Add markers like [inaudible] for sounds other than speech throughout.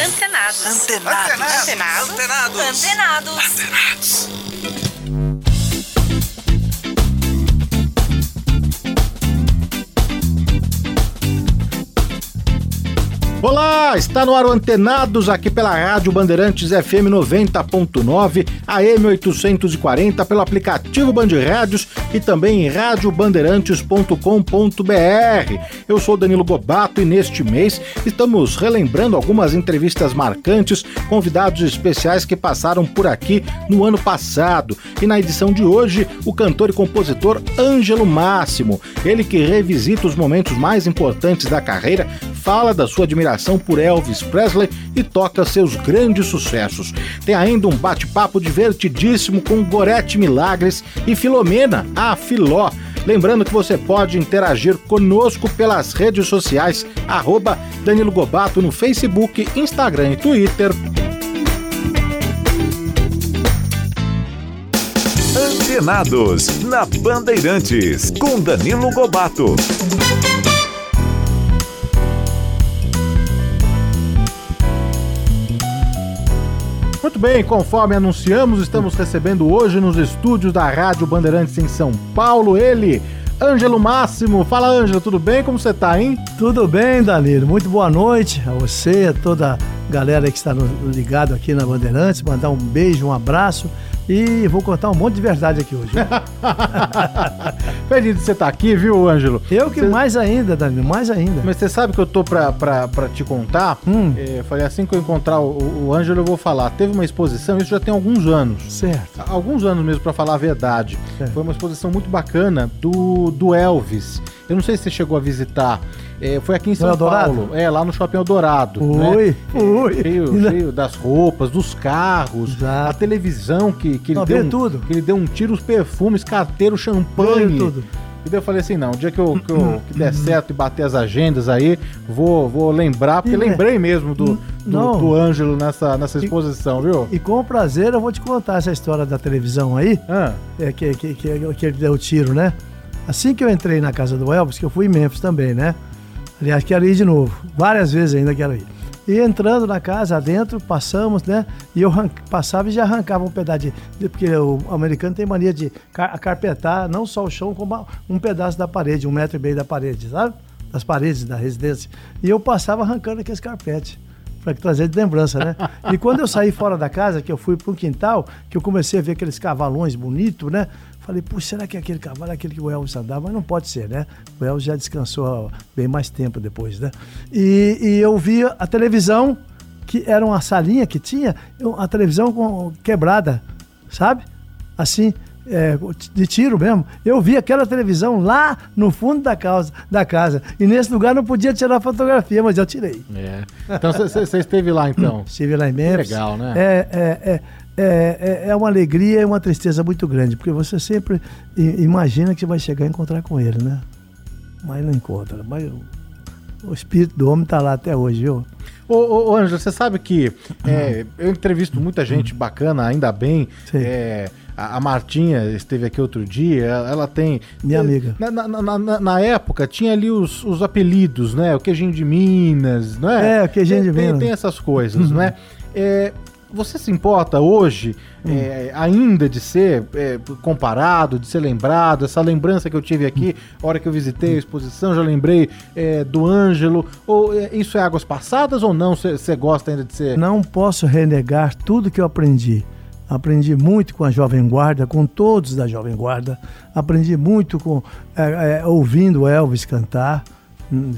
Antenados. Antenados. Antenados. Antenados. Antenados. Antenados. Olá, está no ar o Antenados aqui pela Rádio Bandeirantes FM 90.9, AM 840, pelo aplicativo Band Rádios e também em radiobandeirantes.com.br. Eu sou Danilo Gobato e neste mês estamos relembrando algumas entrevistas marcantes, convidados especiais que passaram por aqui no ano passado. E na edição de hoje, o cantor e compositor Ângelo Máximo, ele que revisita os momentos mais importantes da carreira, fala da sua admiração por Elvis Presley e toca seus grandes sucessos. Tem ainda um bate-papo divertidíssimo com Gorete Milagres e Filomena, a Filó. Lembrando que você pode interagir conosco pelas redes sociais, arroba Danilo Gobato no Facebook, Instagram e Twitter. Antenados, na Bandeirantes, com Danilo Gobato. Muito bem, conforme anunciamos, estamos recebendo hoje nos estúdios da Rádio Bandeirantes em São Paulo ele, Ângelo Máximo. Fala, Ângelo, tudo bem? Como você tá, hein? Tudo bem, Danilo? Muito boa noite a você, a toda a galera que está ligado aqui na Bandeirantes. Mandar um beijo, um abraço e vou contar um monte de verdade aqui hoje. [laughs] Feliz de você estar aqui, viu, Ângelo? Eu que mais ainda, Danilo, mais ainda. Mas você sabe que eu tô pra, pra, pra te contar? Hum. É, falei, assim que eu encontrar o, o Ângelo, eu vou falar. Teve uma exposição, isso já tem alguns anos. Certo. Alguns anos mesmo, pra falar a verdade. Certo. Foi uma exposição muito bacana do, do Elvis. Eu não sei se você chegou a visitar. É, foi aqui em São Eldorado? Paulo. É, lá no Shopping Eldorado. Oi, né? oi. Cheio, Ainda- [laughs] cheio das roupas, dos carros, Exato. a televisão que, que, ele Não, deu um, tudo. que ele deu um tiro, os perfumes, carteiro, champanhe. Veio tudo. E daí eu falei assim, não, o dia que, eu, que, eu- que der certo e bater as agendas aí, vou, vou lembrar, porque E, né? lembrei mesmo do, do, do Ângelo nessa, nessa exposição, viu? E com prazer eu vou te contar essa história da televisão aí, Ah, é, que, que, que, que ele deu o tiro, né? Assim que eu entrei na casa do Elvis, que eu fui em Memphis também, né? Aliás, quero ir de novo. Várias vezes ainda quero ir. E entrando na casa, adentro, passamos, né? E eu passava e já arrancava um pedaço de. de- Porque o americano tem mania de car- carpetar não só o chão, como um pedaço da parede, um metro e meio da parede, sabe? Das paredes da residência. E eu passava arrancando aqueles carpetes. Pra trazer de lembrança, né? [laughs] E quando eu saí fora da casa, que eu fui para um quintal, que eu comecei a ver aqueles cavalões bonitos, né? Falei, puxa, será que aquele cavalo é aquele que o Elvis andava? Mas não pode ser, né? O Elvis já descansou bem mais tempo depois, né? E, e eu via a televisão, que era uma salinha que tinha, a televisão com- quebrada, sabe? Assim, é, de tiro mesmo. Eu vi aquela televisão lá no fundo da casa, da casa. E nesse lugar não podia tirar fotografia, mas eu tirei. é. Então você esteve lá então. Estive lá em Memphis. legal, né? É, é, é, é, é- é uma alegria e uma tristeza muito grande, porque você sempre imagina que vai chegar a encontrar com ele, né? Mas não encontra. Mas o, espírito do homem está lá até hoje, viu? Ô, ô, ô você sabe que é, eu entrevisto muita gente bacana, ainda bem. É, a, a Martinha esteve aqui outro dia, ela, ela tem. Minha é, amiga. Na, na- na- na- época tinha ali os, os apelidos, né? O queijinho de Minas, não é? É, o queijinho Tem- de tem- Minas. Tem essas coisas, não é? É, Você se importa hoje é, ainda de ser é, comparado, de ser lembrado? Essa lembrança que eu tive aqui, a hora que eu visitei a exposição, já lembrei é, do Ângelo. Ou é, isso é águas passadas ou não? Você gosta ainda de ser. Não posso renegar tudo que eu aprendi. Aprendi muito com a Jovem Guarda, com todos da Jovem Guarda. Aprendi muito com é, é, ouvindo Elvis cantar, hum,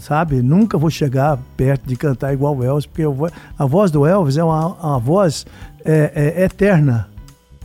sabe? Nunca vou chegar perto de cantar igual o Elvis, porque vou- a voz do Elvis é uma, uma voz é, é, eterna.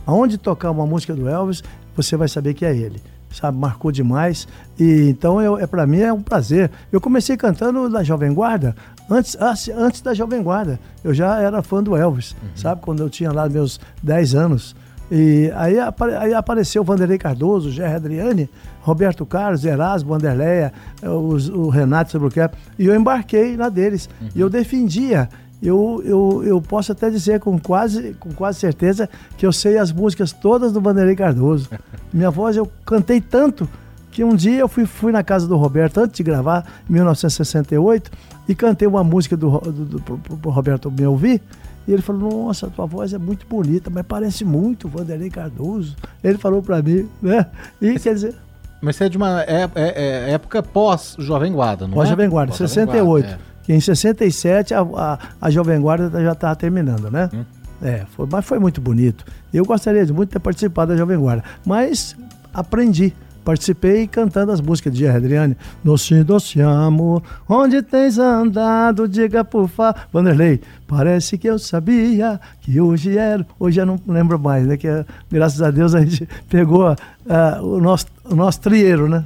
Aonde tocar uma música do Elvis, você vai saber que é ele. Sabe, marcou demais. E então eu, é para mim é um prazer. Eu comecei cantando na Jovem Guarda antes, antes, antes da Jovem Guarda. Eu já era fã do Elvis, sabe? Quando eu tinha lá meus 10 anos. E aí, aí apareceu o Vanderlei Cardoso, o Gerry Adriane, Roberto Carlos, Erasmo, Vanderleia, eh, os- o Renato Sobrequer. E eu embarquei na deles. E eu defendia eu, eu, eu posso até dizer com quase, com quase certeza que eu sei as músicas todas do Vanderlei Cardoso. [laughs] Minha voz, eu cantei tanto Que um dia eu fui, fui na casa do Roberto, antes de gravar, em 1968, e cantei uma música do, do, do, pro Roberto me ouvir. E ele falou, nossa, tua voz é muito bonita, mas parece muito o Vanderlei Cardoso. Ele falou pra mim, né? E quer dizer, Mas você é de uma é, é- é época pós-Jovem Guarda, não é? pós-Jovem Guarda, Pós-Jovem 68. Guarda, Que em 67 a, a, a Jovem Guarda já estava terminando, né? Hum. É, foi, mas foi muito bonito. Eu gostaria de muito ter participado da Jovem Guarda, mas aprendi. Participei cantando as músicas de Adriane. Doce, doce amor, onde tens andado, diga por favor. Vanderlei, parece que eu sabia que hoje era. Hoje eu não lembro mais, né? Que graças a Deus a gente pegou ah, o, nosso, o nosso trieiro, né?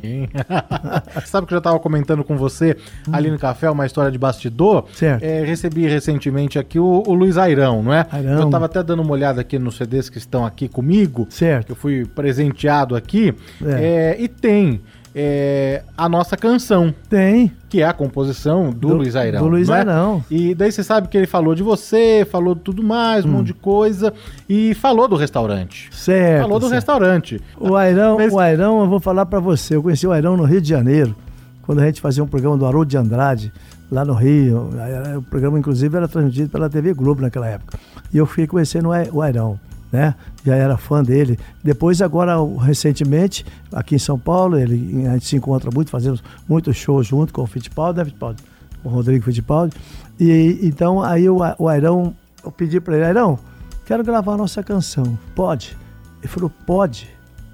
[laughs] Sabe que eu já estava comentando com você ali no café uma história de bastidor? Certo. É, recebi recentemente aqui o, o Luiz Airão, não é? Airão. Eu estava até dando uma olhada aqui nos CDs que estão aqui comigo, que Certo. eu fui presenteado aqui, É. é, e tem é, a nossa canção, Tem. que é a composição do, Do- Luiz Airão. do Luiz não é? Airão. E daí você sabe que ele falou de você, falou de tudo mais, um Hum. monte de coisa, e falou do restaurante. Certo. falou do certo. restaurante. O Airão, Mas- o Airão, eu vou falar pra você. Eu conheci o Airão no Rio de Janeiro, quando a gente fazia um programa do Haroldo de Andrade, lá no Rio. O programa, inclusive, era transmitido pela TV Globo naquela época. E eu fui conhecendo o Airão, né? Já era fã dele. Depois, agora, recentemente, aqui em São Paulo, ele, a gente se encontra muito, fazemos muitos shows junto com o Fittipaldi, né, Fittipaldi? O Rodrigo Fittipaldi. E então, aí o, o Airão, eu pedi pra ele, Airão, quero gravar a nossa canção. Pode? Ele falou, pode,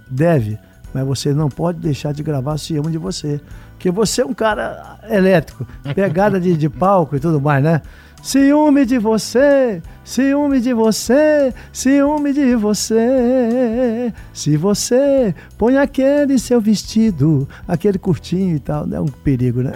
deve, mas você não pode deixar de gravar ciúme de você. Porque você é um cara elétrico, pegada de, de palco e tudo mais, né? Ciúme de você, ciúme de você, ciúme de você. Se você põe aquele seu vestido, aquele curtinho e tal, é um perigo, né?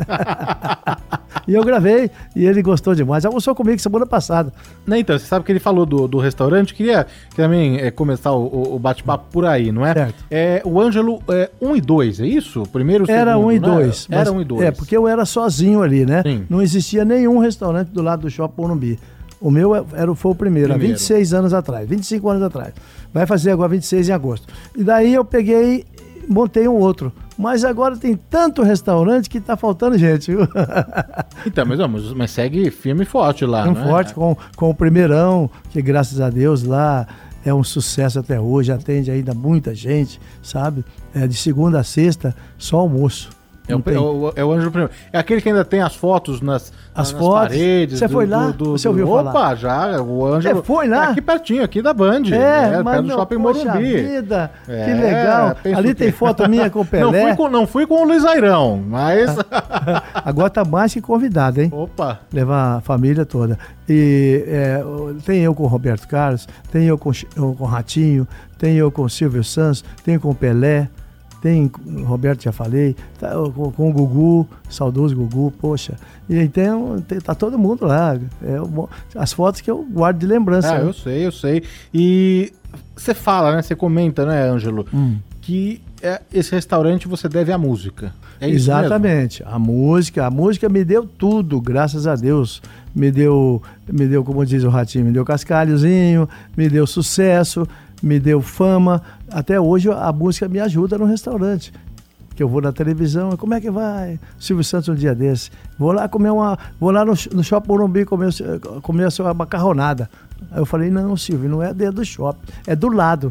[laughs] e eu gravei e ele gostou demais. Almoçou comigo semana passada. Né, então, você sabe que ele falou do, do restaurante, queria também é, começar o, o- bate-papo por aí, não é? Certo. É, o Ângelo é 1 e 2, é isso? Primeiro, Era segundo, um e né? dois. Era mas- 1 e 2. É, porque eu era sozinho ali, né? Sim. Não existia nenhum restaurante do lado do Shopping Morumbi. O meu é- era, foi o primeiro, Primeiro. há 26 anos atrás, 25 anos atrás. Vai fazer agora 26 em agosto. E daí eu peguei e montei um outro. Mas agora tem tanto restaurante que tá faltando gente, viu? [laughs] Então, mas, vamos, mas segue firme e forte lá, Tão não é? forte com, com o primeirão, que graças a Deus lá é um sucesso até hoje, atende ainda muita gente, sabe? É de segunda a sexta, só almoço. É o, é, o, é o Ângelo primeiro. É aquele que ainda tem as fotos nas, As nas fotos? paredes. Você foi lá? Você ouviu Opa, falar? já. O Ângelo. É, foi lá? É aqui pertinho, aqui da Band. É, mas perto do Shopping Morumbi. vida, É, que legal. Ali tem foto minha com o [laughs] Pelé. Não fui com, não fui com o Luiz Airão, mas. [laughs] Agora tá mais que convidado, hein? Opa! Levar a família toda. E é, tem eu com o Roberto Carlos, tem eu com, eu com o Ratinho, tem eu com o Silvio Santos, tem com o Pelé, tem Roberto, já falei, tá, com, com o Gugu, saudoso Gugu, poxa. E então tem- tá todo mundo lá. É, as fotos que eu guardo de lembrança. Ah, né? eu sei, eu sei. E você fala, né? Você comenta, né, Ângelo? Hum. Que é, esse restaurante você deve à música. É isso mesmo? Exatamente. A música, a música me deu tudo, graças a Deus. Me deu, me deu, como diz o Ratinho, me deu cascalhozinho, me deu sucesso, me deu fama. Até hoje a música me ajuda no restaurante. Que eu vou na televisão, como é que vai? Silvio Santos um dia desse. Vou lá comer uma. Vou lá no, no shopping Morumbi comer, comer a sua macarronada. Aí eu falei, não, Silvio, não é dentro do shopping, é do lado.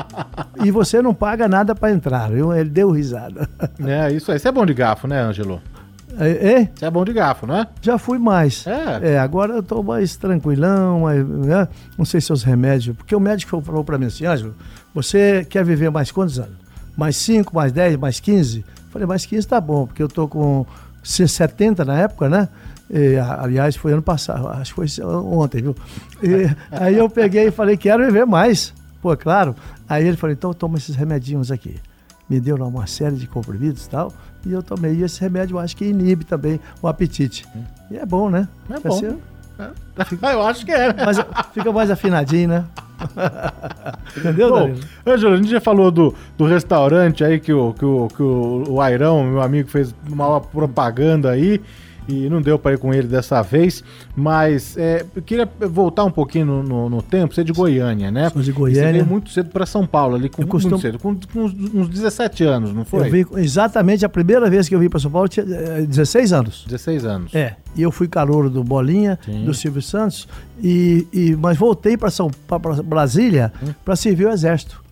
[laughs] e você não paga nada para entrar. viu? Ele deu risada. É, isso aí. Você é bom de gafo, né, Ângelo? É, é? Você é bom de gafo, não é? Já fui mais. É. agora eu tô mais tranquilão, mais, né? não sei se os remédios. Porque o médico falou para mim assim, Ângelo, você quer viver mais quantos anos? Mais 5, mais 10, mais 15? Falei, mais 15 tá bom, porque eu tô com 70 na época, né? E, aliás, foi ano passado, acho que foi ontem, viu? E, [laughs] aí eu peguei e falei, quero viver mais. Pô, claro. Aí ele falou, então toma esses remedinhos aqui. Me deu lá uma série de comprimidos e tal, e eu tomei. E esse remédio eu acho que inibe também o apetite. E é bom, né? É Fica bom. assim, [laughs] Ah, eu acho que é. né? mas fica mais afinadinho, né? [laughs] Entendeu, Bom? Ângelo, a gente já falou do, do restaurante aí que o, que, o, que o, o Airão, meu amigo, fez uma propaganda aí. E não deu para ir com ele dessa vez, mas é, eu queria voltar um pouquinho no, no, no, tempo. Você é de Goiânia, né? Sou de Goiânia. E você veio muito cedo para São Paulo, ali com, costumo... muito cedo, com, com uns, uns 17 anos, não foi? Eu vim, exatamente a primeira vez que eu vim para São Paulo, tinha 16 eh, anos. 16 anos. É, e eu fui calouro do Bolinha, Sim. do Silvio Santos, e, e mas voltei para São para Brasília hum. para servir o Exército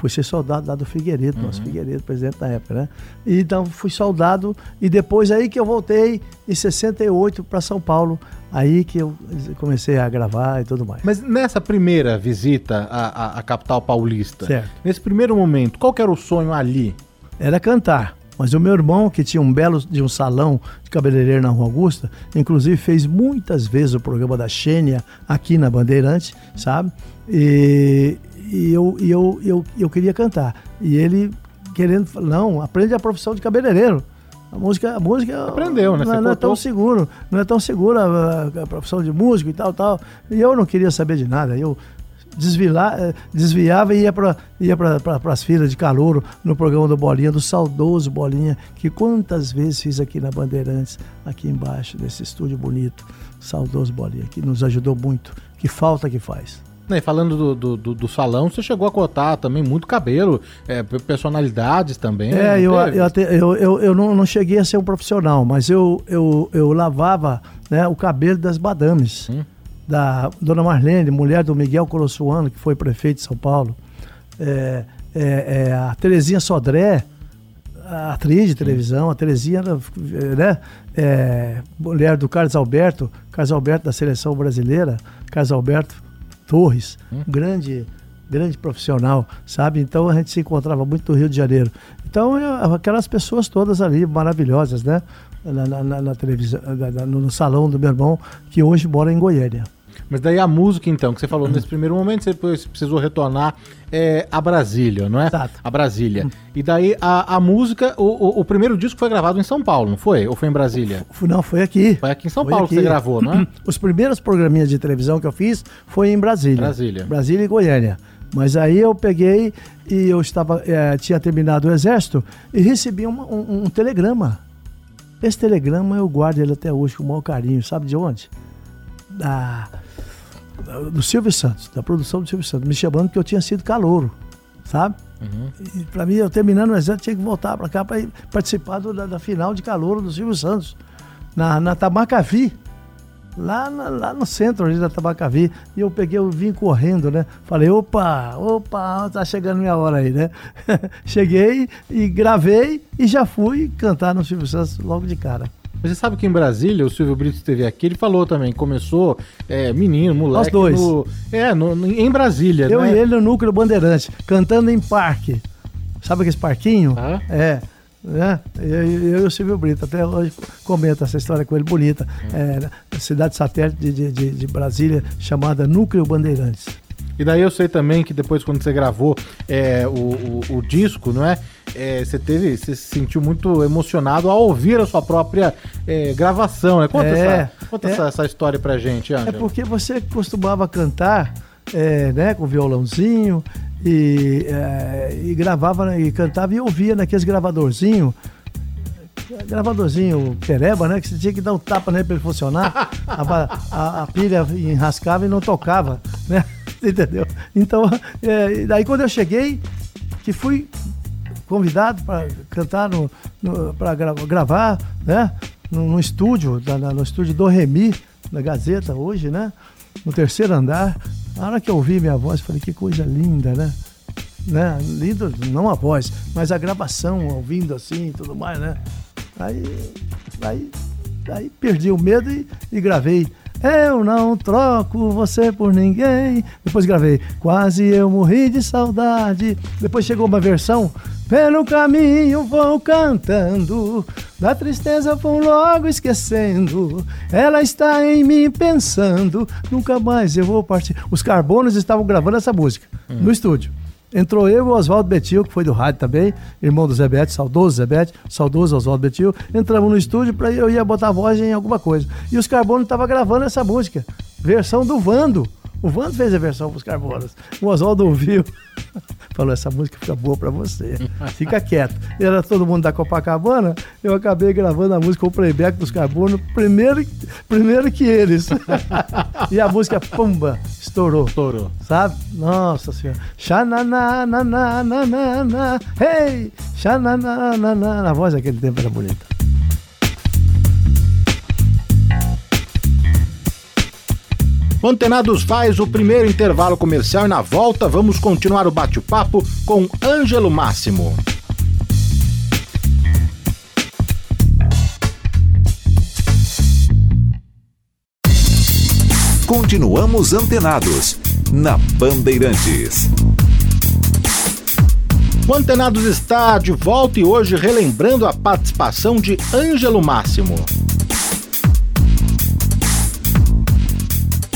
fui ser soldado lá do Figueiredo, uhum. nosso Figueiredo, presidente da época, né? E, então fui soldado e depois aí que eu voltei em 68 para São Paulo, aí que eu comecei a gravar e tudo mais. Mas nessa primeira visita à, à, à capital paulista, certo. nesse primeiro momento, qual que era o sonho ali? Era cantar. Mas o meu irmão, que tinha um belo de um salão de cabeleireiro na Rua Augusta, inclusive fez muitas vezes o programa da Xênia aqui na Bandeirante, sabe? E, e eu, e eu, eu, eu queria cantar. E ele querendo, não, aprende a profissão de cabeleireiro. A música, a música aprendeu, né? Não, não é tão seguro, não é tão segura a, a, profissão de músico e tal, tal. E eu não queria saber de nada. Eu eh, desviava e ia para ia para as filas de calouro no programa do Bolinha, do saudoso Bolinha, que quantas vezes fiz aqui na Bandeirantes, aqui embaixo desse estúdio bonito, saudoso Bolinha, que nos ajudou muito. Que falta que faz. E falando do, do, do, do, salão, você chegou a cotar também muito cabelo, é, personalidades também. É, eu, eu, até, eu, eu, eu não, não cheguei a ser um profissional, mas eu, eu, eu lavava né, o cabelo das badames. Hum. Da dona Marlene, mulher do Miguel Colossuano, que foi prefeito de São Paulo. É, é, é a Terezinha Sodré, a atriz de televisão, a Terezinha, né? É, mulher do Carlos Alberto, Carlos Alberto da seleção brasileira, Carlos Alberto Torres, hum. grande grande profissional, sabe? Então a gente se encontrava muito no Rio de Janeiro. Então eu, aquelas pessoas todas ali maravilhosas, né? Na, na, na televisão, na, no salão do meu irmão que hoje mora em Goiânia. Mas daí a música, então, que você falou nesse primeiro momento, você precisou retornar é, a Brasília, não é? Exato. A Brasília. Hum. E daí a, a música, o, o, o, primeiro disco foi gravado em São Paulo, não foi? Ou foi em Brasília? Não, foi aqui. Foi aqui em São foi Paulo aqui. que você gravou, não é? [clears throat] Os primeiros programinhas de televisão que eu fiz foi em Brasília. Brasília. Brasília e Goiânia. Mas aí eu peguei e eu estava, é, tinha terminado o exército e recebi um, um, um telegrama. Esse telegrama eu guardo ele até hoje com o maior carinho. Sabe de onde? Da do Silvio Santos, da produção do Silvio Santos, me chamando que eu tinha sido calouro, sabe? Uhum. E para mim, eu terminando o exército, tinha que voltar para cá para participar do, da, da, final de calouro do Silvio Santos, na, na Tabacavi, lá, na, lá no centro ali da Tabacavi. E eu peguei, eu vim correndo, né? Falei, opa, opa, tá chegando minha hora aí, né? [laughs] Cheguei e gravei e já fui cantar no Silvio Santos logo de cara. Mas você sabe que em Brasília, o Silvio Brito esteve aqui, ele falou também, começou é, menino, moleque. Nós dois. No, é, no, em Brasília, Eu né? e ele no Núcleo Bandeirante, cantando em parque. Sabe aquele parquinho? Ah. É. Né? Eu, e o Silvio Brito, até hoje comento essa história com ele, bonita. É, cidade satélite de, de, de Brasília, chamada Núcleo Bandeirantes. E daí eu sei também que depois, quando você gravou é, o, o, o, disco, não é? É? Você teve, você se sentiu muito emocionado ao ouvir a sua própria é, gravação, né? Conta, é, essa, conta é. essa, essa, história pra gente, Ângelo. É porque você costumava cantar, é, né, com violãozinho e, é, e gravava e cantava e ouvia naqueles gravadorzinhos gravadorzinho pereba, né? Que você tinha que dar um tapa nele para ele funcionar. A, a, a, pilha enrascava e não tocava, né? [laughs] Entendeu? Então, é, daí quando eu cheguei, que fui convidado para cantar no, no para gra gravar, né? No, no estúdio, na, no estúdio do Remi, na Gazeta hoje, né? No terceiro andar. Na hora que eu ouvi minha voz, falei, que coisa linda, né? né? Lindo, não a voz, mas a gravação, ouvindo assim e tudo mais, né? Aí, aí, aí perdi o medo e, e gravei. Eu não troco você por ninguém. Depois gravei. Quase eu morri de saudade. Depois chegou uma versão. Pelo caminho vou cantando. Da tristeza vou logo esquecendo. Ela está em mim pensando. Nunca mais eu vou partir. Os Carbonos estavam gravando essa música hum. no estúdio. Entrou eu e o Oswaldo Betil, que foi do rádio também, irmão do Zebete, saudoso Zebete, saudoso Oswaldo Betil. Entramos no estúdio para eu ia botar voz em alguma coisa. E os Carbonos estavam gravando essa música, versão do Vando. O Vando fez a versão para os Carbonos. O Oswaldo ouviu, [laughs] falou: essa música fica boa pra você. Fica quieto. Era todo mundo da Copacabana, eu acabei gravando a música O Playback dos Carbono primeiro, primeiro que eles. [laughs] e a música, pumba, estourou. Estourou. Sabe? Nossa senhora. Xananana, hey! Xananana. A voz daquele tempo era bonita. Antenados faz o primeiro intervalo comercial e na volta vamos continuar o bate-papo com Ângelo Máximo. Continuamos antenados na Bandeirantes. O Antenados está de volta e hoje relembrando a participação de Ângelo Máximo.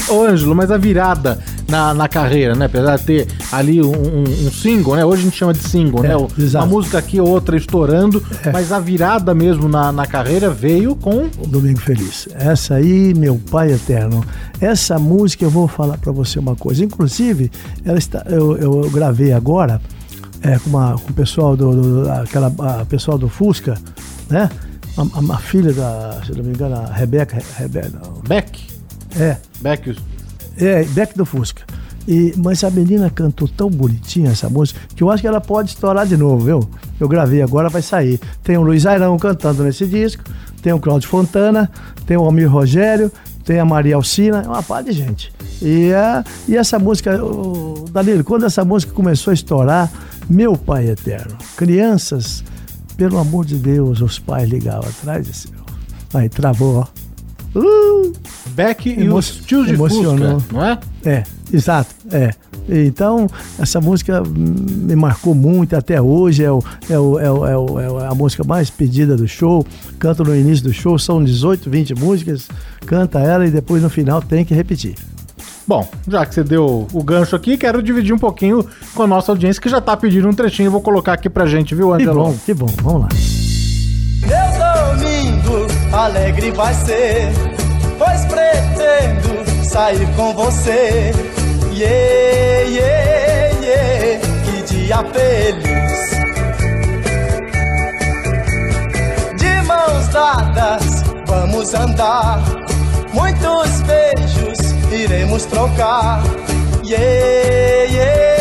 Ô Ângelo, mas a virada na, na carreira, né? Apesar de ter ali um, um, um single, né? Hoje a gente chama de single, É, né? O- exato. Uma música aqui, outra estourando, É. mas a virada mesmo na, na carreira veio com Um Domingo Feliz. Essa aí, meu pai eterno. Essa música eu vou falar pra você uma coisa. Inclusive, ela está, eu, eu gravei agora é, com, uma, com o pessoal do, do- aquela, a pessoal do Fusca, né? A, a- a filha da, se não me engano, a Rebeca, Rebeca. Beck. É, Beck, é, Beck do Fusca. E, mas a menina cantou tão bonitinha essa música que eu acho que ela pode estourar de novo, viu? Eu gravei agora, vai sair. Tem o Luiz Airão cantando nesse disco, tem o Cláudio Fontana, tem o Almir Rogério, tem a Maria Alcina, é uma par de gente. E, a, e essa música, Danilo, quando essa música começou a estourar, meu pai eterno, crianças, pelo amor de Deus, os pais ligavam atrás desse. Aí travou, ó. Uh! Beck e Emo- os tios de emocionou. Fusca, não é? É, exato, é. Então, essa música me marcou muito até hoje. É, o, é, o, é, o, é, é é a música mais pedida do show. Canto no início do show, são 18, 20 músicas. Canta ela e depois no final tem que repetir. Bom, já que você deu o gancho aqui, quero dividir um pouquinho com a nossa audiência que já tá pedindo um trechinho. Vou colocar aqui pra gente, viu, Que Angelo? bom, que bom. Vamos lá. Alegre vai ser, pois pretendo sair com você. Yeah, yeah, yeah, que dia feliz. De mãos dadas, vamos andar. Muitos beijos iremos trocar. Yeah, yeah,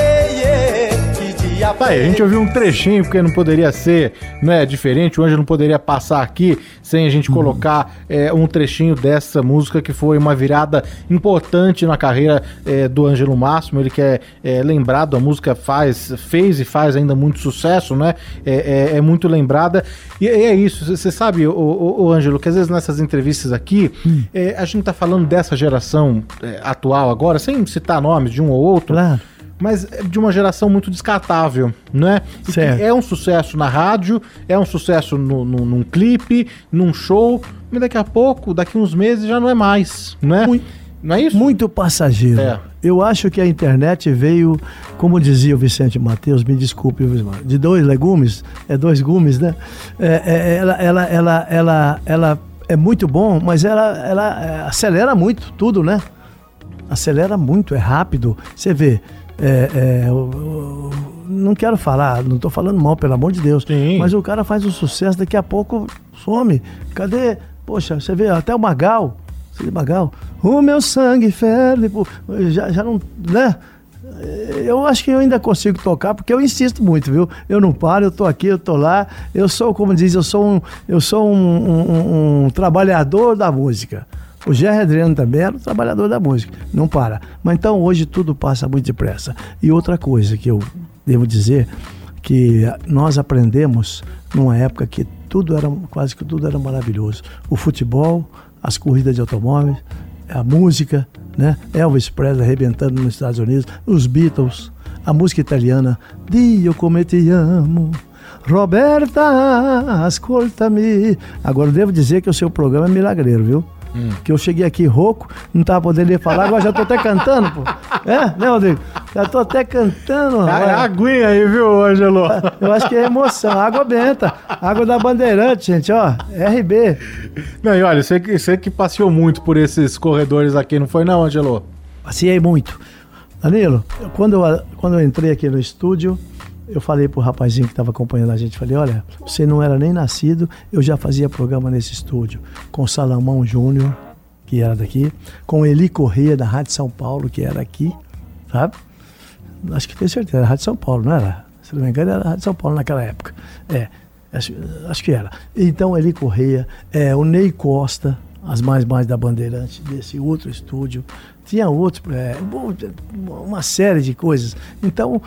a gente ouviu um trechinho, porque não poderia ser né, diferente, o Anjo não poderia passar aqui sem a gente colocar é, um trechinho dessa música que foi uma virada importante na carreira é, do Ângelo Máximo, ele que é, é, lembrado, a música faz, fez e faz ainda muito sucesso, né? É, é- é muito lembrada. E, é isso, você sabe, o, Ângelo, que às vezes nessas entrevistas aqui, é, a gente tá falando dessa geração atual agora, sem citar nomes de um ou outro, Claro. Mas é de uma geração muito descartável, né? Certo. é um sucesso na rádio, é um sucesso no, no- num clipe, num show, mas daqui a pouco, daqui uns meses já não é mais, não é? Mui- Não é isso? Muito passageiro. É. Eu acho que a internet veio, como dizia o Vicente Mateus, me desculpe, de dois legumes, é dois gumes, né? É, é, ela, ela, ela, ela, ela é muito bom, mas ela, ela é, acelera muito tudo, né? Acelera muito, é rápido. Você vê, é, é, o- o- não quero falar, não estou falando mal, pelo amor de Deus, Sim. mas o cara faz um sucesso, daqui a pouco some. Cadê? Poxa, você vê até o Magal, Cid Magal, o meu sangue ferve, pô, já, já não, né? Eu acho que eu ainda consigo tocar, porque eu insisto muito, viu? Eu não paro, eu tô aqui, eu tô lá. Eu sou, como diz, eu sou um, eu sou um, um- um- um trabalhador da música. O Jerry Adriano também era um trabalhador da música, não para. Mas então hoje tudo passa muito depressa. E outra coisa que eu devo dizer, que nós aprendemos numa época que tudo era, quase que tudo era maravilhoso. O futebol, as corridas de automóveis, a música, né? Elvis Presley arrebentando nos Estados Unidos, os Beatles, a música italiana, Dio come ti amo, Roberta, ascolta-me. Agora devo dizer que o seu programa é milagreiro, viu? Que eu cheguei aqui rouco, não tava podendo falar, agora já tô até cantando, pô. É, né, Rodrigo? Já tô até cantando. É aguinha aí, viu, Ângelo? Eu acho que é emoção. Água benta. Água da Bandeirante, gente, ó. RB. Não, e olha, você que, você que passeou muito por esses corredores aqui, não foi não, Ângelo? Passei muito. Danilo, quando eu, quando eu entrei aqui no estúdio, eu falei pro rapazinho que estava acompanhando a gente, falei, olha, você não era nem nascido, eu já fazia programa nesse estúdio, com Salomão Júnior, que era daqui, com Eli Corrêa, da Rádio São Paulo, que era aqui, sabe? Acho que tenho certeza, era Rádio São Paulo, não era? Se não me engano, era Rádio São Paulo naquela época. É, acho, acho que era. Então, Eli Corrêa, é, o Ney Costa, as mais mais da Bandeirante, desse outro estúdio. Tinha outros, é, uma série de coisas. Então,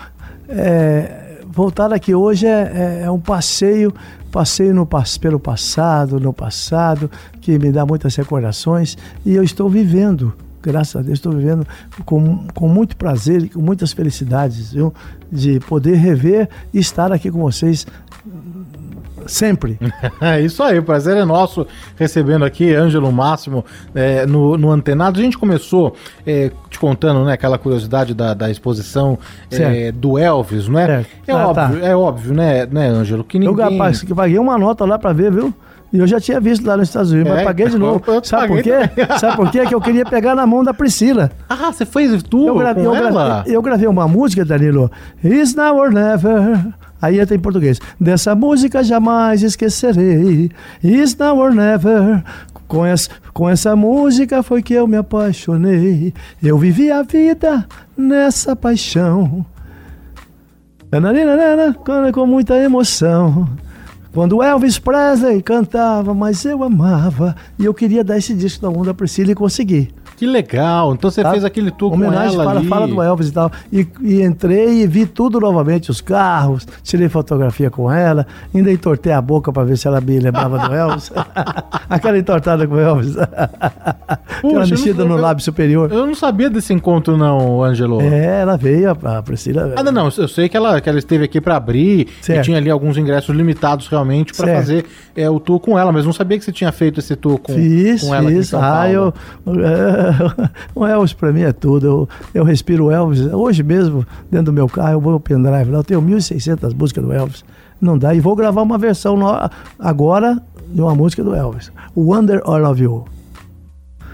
é, voltar aqui hoje é, é, é um passeio, passeio no, pelo passado, no passado, que me dá muitas recordações e eu estou vivendo graças a Deus, estou vivendo com, com muito prazer e com muitas felicidades, viu? De poder rever e estar aqui com vocês sempre. [laughs] É isso aí, o prazer é nosso recebendo aqui Ângelo Máximo é, no, no Antenado. A gente começou é, te contando né, aquela curiosidade da, da exposição é, do Elvis, não é? É, ah, óbvio, tá. é óbvio, né, né, Ângelo? Que ninguém... Eu, rapaz, que paguei uma nota lá para ver, viu? E eu já tinha visto lá nos Estados Unidos, é, mas paguei de novo. Sabe por quê? [laughs] Sabe por quê? Que eu queria pegar na mão da Priscila. Ah, você fez tudo eu gravei, eu, gravei, eu gravei uma música, Danilo. It's now or never. Aí entra em português. Dessa música jamais esquecerei. It's now or never. Com essa, com essa música foi que eu me apaixonei. Eu vivi a vida nessa paixão. Com muita emoção. Quando Elvis Presley cantava, mas eu amava. E eu queria dar esse disco da Onda Priscila e consegui. Que legal! Então você tá? fez aquele tour Homenagem com ela fala, ali. fala do Elvis e tal. E, e, entrei e vi tudo novamente, os carros, tirei fotografia com ela, ainda entortei a boca para ver se ela me lembrava do Elvis. [laughs] Aquela entortada com o Elvis. Puxa, [laughs] Aquela mexida no lábio superior. Eu não sabia desse encontro não, Angelo. É, ela veio, a, a Priscila... Ah, não, não, eu sei que ela, que ela esteve aqui para abrir certo. e tinha ali alguns ingressos limitados realmente para fazer é, o tour com ela, mas não sabia que você tinha feito esse tour com, fiz, com ela fiz. Ah, eu... É, o Elvis para mim é tudo. Eu, eu respiro Elvis. Hoje mesmo, dentro do meu carro, eu vou ao pendrive. Eu tenho 1.600 músicas do Elvis. Não dá. E vou gravar uma versão agora de uma música do Elvis. Wonder All of You.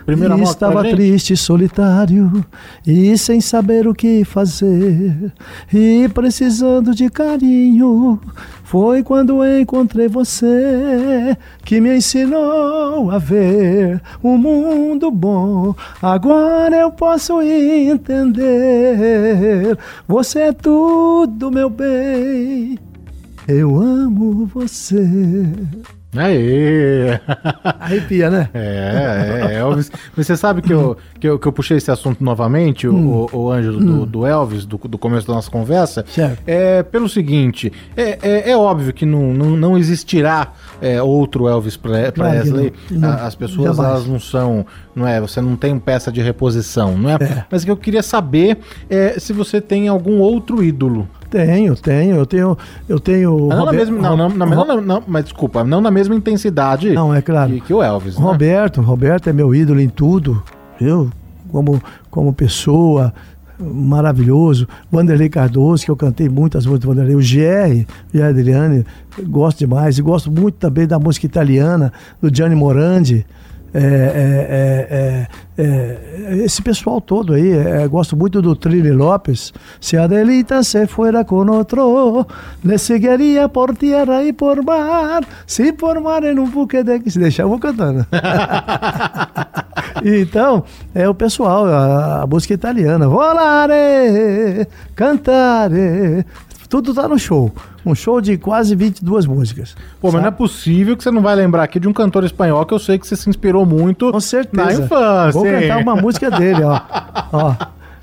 Primeira e estava triste, solitário e sem saber o que fazer e precisando de carinho. Foi quando encontrei você que me ensinou a ver um mundo bom. Agora eu posso entender. Você é tudo, meu bem. Eu amo você. Aê! [laughs] Arrepia, né? É, é, Elvis. Mas você sabe que eu, que eu, que eu puxei esse assunto novamente, hum. o, o Ângelo, hum. do, do, Elvis, do, do começo da nossa conversa. Certo. É pelo seguinte: é, é, é óbvio que não, não, não existirá é, outro Elvis Presley. Não, não, As pessoas elas não são, não é? Você não tem peça de reposição, não é? é. Mas o que eu queria saber é se você tem algum outro ídolo. Tenho, tenho. Eu tenho. Eu tenho. Não, Robert... na mesma, não, não, na, não, não, mas desculpa, não na mesma intensidade não, é claro. que, que o Elvis. Né? Roberto, Roberto é meu ídolo em tudo. Eu, como, como pessoa, maravilhoso. Vanderlei Cardoso, que eu cantei muitas músicas do Vanderlei. O GR, o Adriane, gosto demais. E gosto muito também da música italiana, do Gianni Morandi. É é, é, é, é, esse pessoal todo aí, é, gosto muito do Trini Lopes. Se Adelita se fuera con otro, le seguiria por tierra e por mar, se por mar em um buque de... Se deixar, eu vou cantando. [laughs] então, é o pessoal, a, a música italiana. Volare, cantare, tudo tá no show. Um show de quase 22 músicas. Pô, sabe? mas não é possível que você não vai lembrar aqui de um cantor espanhol que eu sei que você se inspirou muito Com certeza. na infância. Vou cantar uma música dele, ó. [laughs] ó.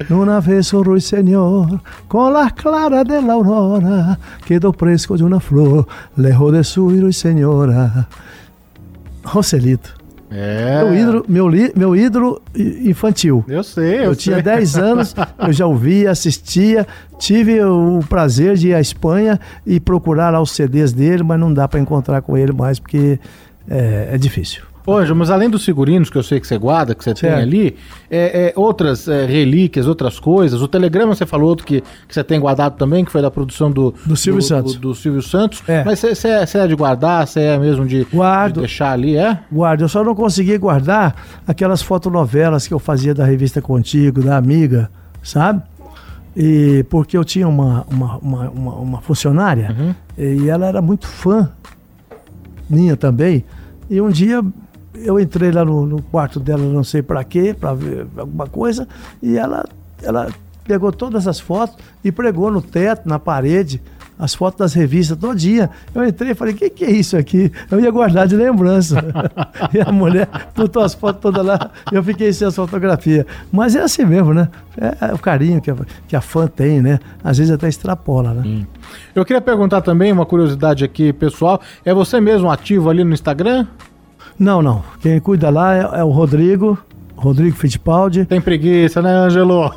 Numa vez um ruiseñor con las claras de la aurora quedó fresco de una flor lejos de su ruiseñora. Roselito. É. Meu ídolo, meu, meu ídolo infantil. Eu sei, eu, eu sei. tinha 10 anos, [laughs] eu já ouvia, assistia, tive o prazer de ir à Espanha e procurar lá os CDs dele, mas não dá para encontrar com ele mais porque é, é difícil. Ô, mas além dos figurinos que eu sei que você guarda, que você certo. tem ali, é, é, outras é, relíquias, outras coisas. O telegrama você falou outro que, que você tem guardado também, que foi da produção do, do Silvio do, Santos. Do, do Silvio Santos. É. Mas você é, é, de guardar, você é mesmo de, Guardo, de deixar ali, é? Guardo. Eu só não consegui guardar aquelas fotonovelas que eu fazia da revista Contigo, da Amiga, sabe? E porque eu tinha uma, uma, uma, uma, uma funcionária Uhum. e ela era muito fã minha também. E um dia eu entrei lá no, no quarto dela, não sei pra quê, pra ver alguma coisa, e ela, ela pegou todas as fotos e pregou no teto, na parede, as fotos das revistas todinha. Eu entrei e falei, o que, que é isso aqui? Eu ia guardar de lembrança. [laughs] e a mulher botou as fotos todas lá, eu fiquei sem as fotografias. Mas é assim mesmo, né? É, é o carinho que a, que a fã tem, né? Às vezes até extrapola, né? Eu queria perguntar também, uma curiosidade aqui pessoal, é você mesmo ativo ali no Instagram? Não, não. Quem cuida lá é, é o Rodrigo, Rodrigo Fittipaldi. Tem preguiça, né, Ângelo?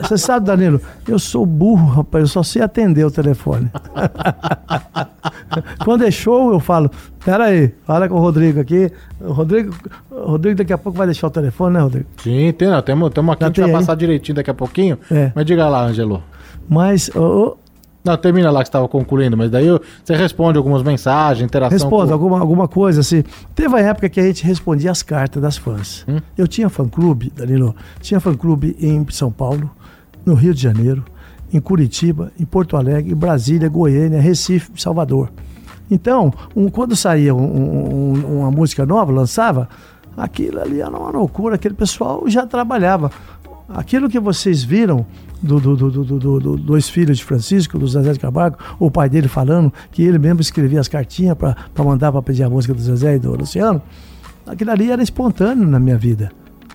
Você sabe, Danilo, eu sou burro, rapaz, eu só sei atender o telefone. [laughs] Quando é show, eu falo, pera aí, fala com o Rodrigo aqui. O Rodrigo, o Rodrigo daqui a pouco vai deixar o telefone, né, Rodrigo? Sim, tem, não, temos, temos aqui, a Já gente vai aí? passar direitinho daqui a pouquinho. É. Mas diga lá, Ângelo. Mas, ô, Não, termina lá que você estava concluindo, mas daí você responde algumas mensagens, interação. responda com- alguma, alguma coisa assim. Teve a época que a gente respondia as cartas das fãs. Hum. Eu tinha fã-clube, Danilo, tinha fã-clube em São Paulo, no Rio de Janeiro, em Curitiba, em Porto Alegre, em Brasília, Goiânia, Recife, Salvador. Então, um- quando saía um- um- uma música nova, lançava, aquilo ali era uma loucura, aquele pessoal já trabalhava. Aquilo que vocês viram do, do, do, do, do- do- dois filhos de Francisco, do Zezé de Camargo, o pai dele falando que ele mesmo escrevia as cartinhas para mandar para pedir a música do Zezé e do Luciano, aquilo ali era espontâneo na minha vida.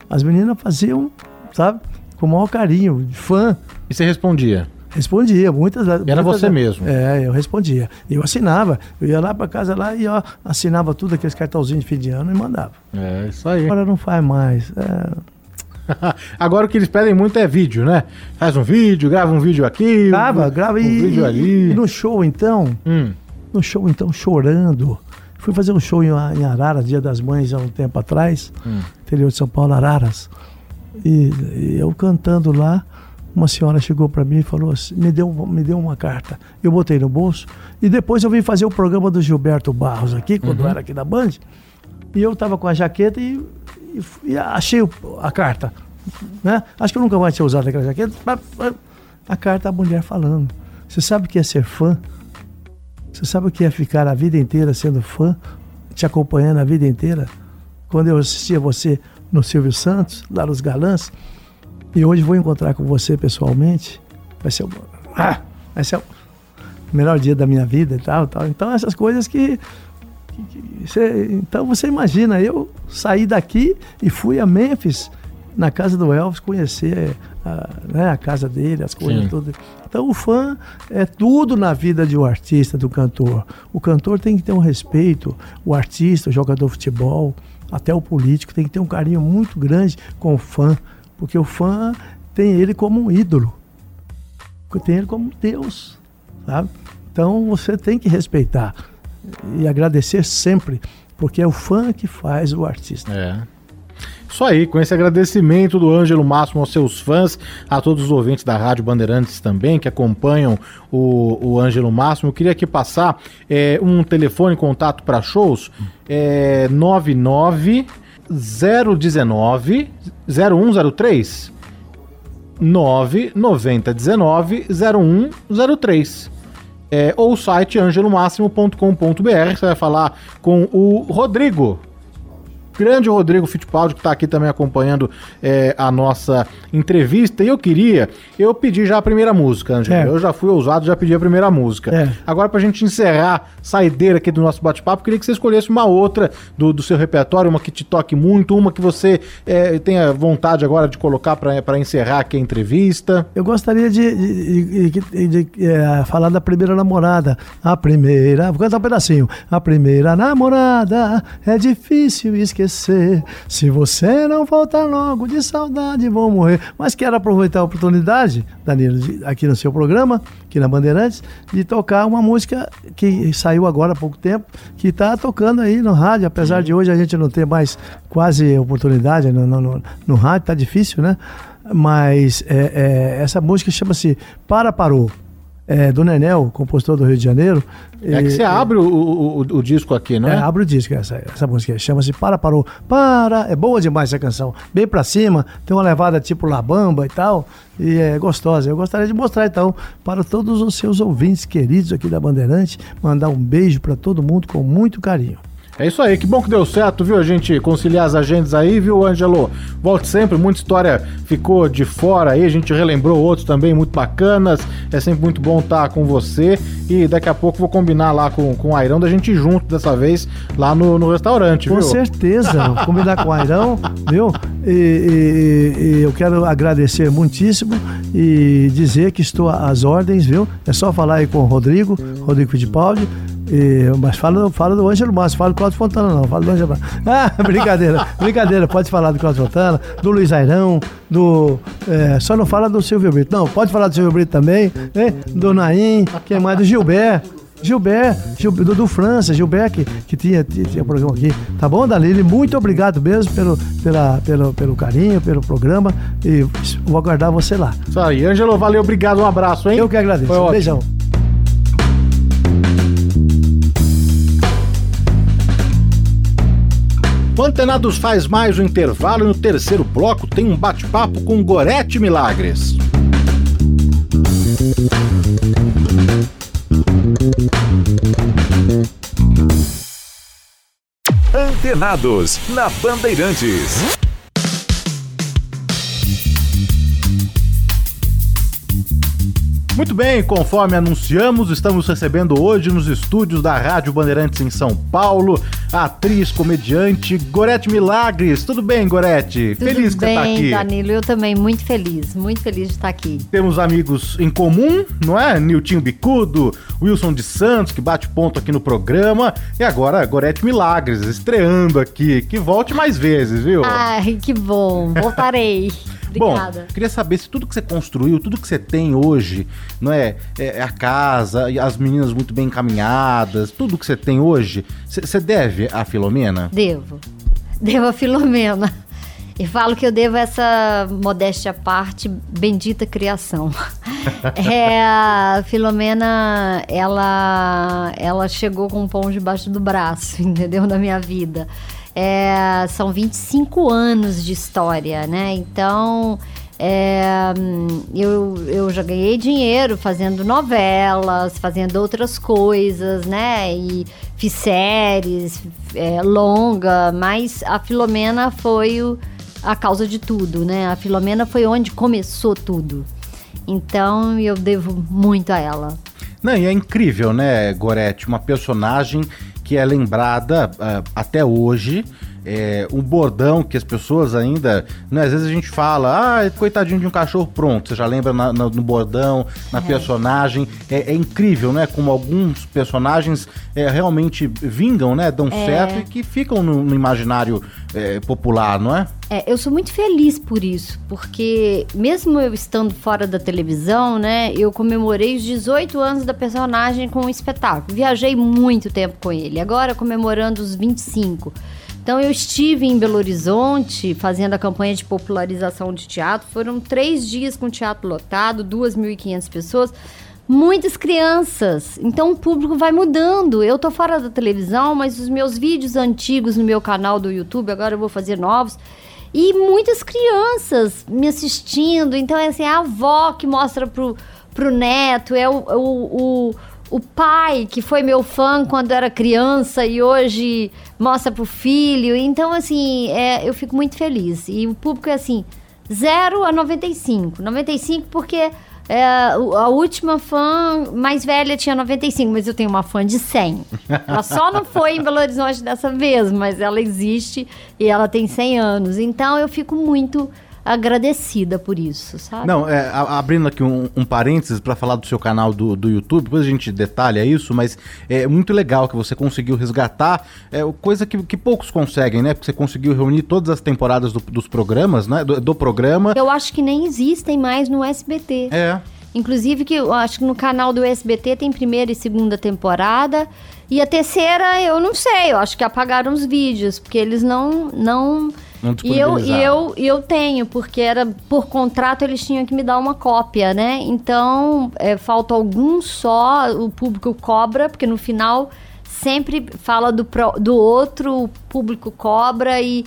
As meninas faziam, sabe, com o maior carinho, de fã. E você respondia. Respondia, muitas E era muitas- você mesmo. É, eu respondia. Eu assinava. Eu ia lá para casa lá e ó, assinava tudo, aqueles cartãozinhos de fim de ano e mandava. É isso aí. Agora não faz mais. É, [laughs] Agora o que eles pedem muito é vídeo, né? Faz um vídeo, grava um vídeo aqui. grava, um, grava um e, vídeo ali. e no show então, Hum, no show então, chorando. Fui fazer um show em, em Araras, Dia das Mães, há um tempo atrás, Hum. interior de São Paulo, Araras. E, e eu cantando lá, uma senhora chegou para mim e falou assim, me deu, me deu uma carta. Eu botei no bolso e depois eu vim fazer o programa do Gilberto Barros aqui, quando Uhum. eu era aqui da Band. E eu tava com a jaqueta e, e, achei a carta. Né? Acho que eu nunca mais tinha usado aquela jaqueta. A carta, a mulher falando. Você sabe o que é ser fã? Você sabe o que é ficar a vida inteira sendo fã? Te acompanhando a vida inteira? Quando eu assistia você no Silvio Santos, lá nos Galãs, e hoje vou encontrar com você pessoalmente, vai ser o, ah, vai ser o melhor dia da minha vida e tal, tal. Então essas coisas que você, então você imagina, eu saí daqui e fui a Memphis na casa do Elvis conhecer a, né, a casa dele, as coisas Sim. tudo. Então o fã é tudo na vida de um artista, do cantor. O cantor tem que ter um respeito, o artista, o jogador de futebol, até o político tem que ter um carinho muito grande com o fã, porque o fã tem ele como um ídolo, tem ele como Deus, sabe? Então você tem que respeitar e agradecer sempre, porque é o fã que faz o artista. é. Isso aí, com esse agradecimento do Ângelo Máximo aos seus fãs, a todos os ouvintes da Rádio Bandeirantes também, que acompanham o, o Ângelo Máximo, eu queria aqui passar é, um telefone contato para shows, é 99 019 0103 99019 0103. É, ou o site angelomáximo.com.br. Você vai falar com o Rodrigo. Grande Rodrigo Fittipaldi, que está aqui também acompanhando é, a nossa entrevista. E eu queria, eu pedi já a primeira música, Ângelo. É. Eu já fui ousado, já pedi a primeira música. É. Agora, pra gente encerrar, saideira aqui do nosso bate-papo, eu queria que você escolhesse uma outra do, do seu repertório, uma que te toque muito, uma que você é, tenha vontade agora de colocar para encerrar aqui a entrevista. Eu gostaria de, de- de- de- eh, falar da primeira namorada. A primeira, vou cantar um pedacinho. A primeira namorada é difícil esquecer. Se você não voltar logo, de saudade vou morrer. Mas quero aproveitar a oportunidade, Danilo, aqui no seu programa, aqui na Bandeirantes, de tocar uma música que saiu agora há pouco tempo, que está tocando aí no rádio, apesar de hoje a gente não ter mais quase oportunidade no, no, no, no rádio, tá difícil, né? Mas é, é, essa música chama-se Para Parou. É, do Nenel, compositor do Rio de Janeiro. É que você abre o, o, o, disco aqui, não é? É, abre o disco, essa, essa música. Chama-se Para Parou. Para! É boa demais essa canção. Bem pra cima, tem uma levada tipo Labamba e tal. E é gostosa. Eu gostaria de mostrar então para todos os seus ouvintes queridos aqui da Bandeirante, mandar um beijo para todo mundo com muito carinho. É isso aí, que bom que deu certo, viu? A gente conciliar as agendas aí, viu, Ângelo? Volte sempre, muita história ficou de fora aí, a gente relembrou outros também muito bacanas. É sempre muito bom estar com você. E daqui a pouco vou combinar lá com, com o Airão da gente ir junto dessa vez lá no, no restaurante, com viu? Com certeza, combinar com o Airão, [laughs] viu? E, e, e, eu quero agradecer muitíssimo e dizer que estou às ordens, viu? É só falar aí com o Rodrigo, Rodrigo Fittipaldi e, mas fala, fala do Ângelo Márcio, fala do Cláudio Fontana, não. Fala do Ângelo Márcio. [laughs] Ah, brincadeira, brincadeira. Pode falar do Cláudio Fontana, do Luiz Airão, do. É, só não fala do Silvio Brito. Não, pode falar do Silvio Brito também, né? Do Naim, quem mais? Do Gilberto. Gilberto, Gil, do, do França, Gilberto, que, que tinha, tinha programa aqui. Tá bom, Dalili? Muito obrigado mesmo pelo, pela, pelo, pelo carinho, pelo programa. E vou aguardar você lá. Isso aí, Ângelo, valeu, obrigado, um abraço, hein? Eu que agradeço. Foi um beijão. O Antenados faz mais um intervalo e no terceiro bloco tem um bate-papo com Gorete Milagres. Antenados na Bandeirantes. Muito bem, conforme anunciamos, estamos recebendo hoje nos estúdios da Rádio Bandeirantes em São Paulo a atriz, comediante Gorete Milagres. Tudo bem, Gorete? Tudo feliz que você está aqui. Danilo, eu também muito feliz, muito feliz de estar aqui. Temos amigos em comum, não é? Niltinho Bicudo, Wilson de Santos, que bate ponto aqui no programa, e agora Gorete Milagres, estreando aqui. Que volte mais vezes, viu? Ai, que bom. Voltarei. [laughs] Obrigada. Bom, queria saber se tudo que você construiu, tudo que você tem hoje, não é, é, é a casa, as meninas muito bem encaminhadas, tudo que você tem hoje, você deve à Filomena? Devo. Devo a Filomena. E falo que eu devo essa modéstia à parte, bendita criação. [laughs] é, a Filomena, ela, ela chegou com um pão debaixo do braço, [laughs] entendeu? Na minha vida. É, são 25 anos de história, né? Então, é, eu, eu já ganhei dinheiro fazendo novelas, fazendo outras coisas, né? E fiz séries, é, longa, mas a Filomena foi o, a causa de tudo, né? A Filomena foi onde começou tudo. Então eu devo muito a ela. Não, e é incrível, né, Gorete? Uma personagem que é lembrada uh, até hoje. É, um bordão que as pessoas ainda. Né, às vezes a gente fala, ah, coitadinho de um cachorro, pronto. Você já lembra na, na, no bordão, na é. personagem. É, é, incrível, né? Como alguns personagens é, realmente vingam, né? Dão é. certo e que ficam no, no imaginário é, popular, não é? É, eu sou muito feliz por isso, porque mesmo eu estando fora da televisão, né, eu comemorei os 18 anos da personagem com o espetáculo. Viajei muito tempo com ele, agora comemorando os 25. Então eu estive em Belo Horizonte fazendo a campanha de popularização de teatro. Foram três dias com teatro lotado, 2.500 pessoas muitas crianças. Então o público vai mudando. Eu tô fora da televisão, mas os meus vídeos antigos no meu canal do YouTube, agora eu vou fazer novos. E muitas crianças me assistindo. Então é assim, é a avó que mostra pro, pro neto, é o, o, o, o pai que foi meu fã quando era criança e hoje mostra pro filho. Então, assim, é, eu fico muito feliz. E o público é assim, 0 a 95. 95 porque é, a última fã mais velha tinha 95, mas eu tenho uma fã de 100. Ela só não foi em Belo Horizonte dessa vez, mas ela existe e ela tem 100 anos. Então eu fico muito agradecida por isso, sabe? Não, é, abrindo aqui um, um parênteses para falar do seu canal do, do YouTube, depois a gente detalha isso, mas é muito legal que você conseguiu resgatar é, coisa que, que poucos conseguem, né? Porque você conseguiu reunir todas as temporadas do, dos programas, né? Do, do, programa. Eu acho que nem existem mais no SBT. É. Inclusive que eu acho que no canal do SBT tem primeira e segunda temporada. E a terceira, eu não sei, eu acho que apagaram os vídeos, porque eles não, não Não E eu, e eu, eu tenho, porque era por contrato eles tinham que me dar uma cópia, né? Então, é, falta algum só, o público cobra, porque no final sempre fala do, pró- do outro, o público cobra e,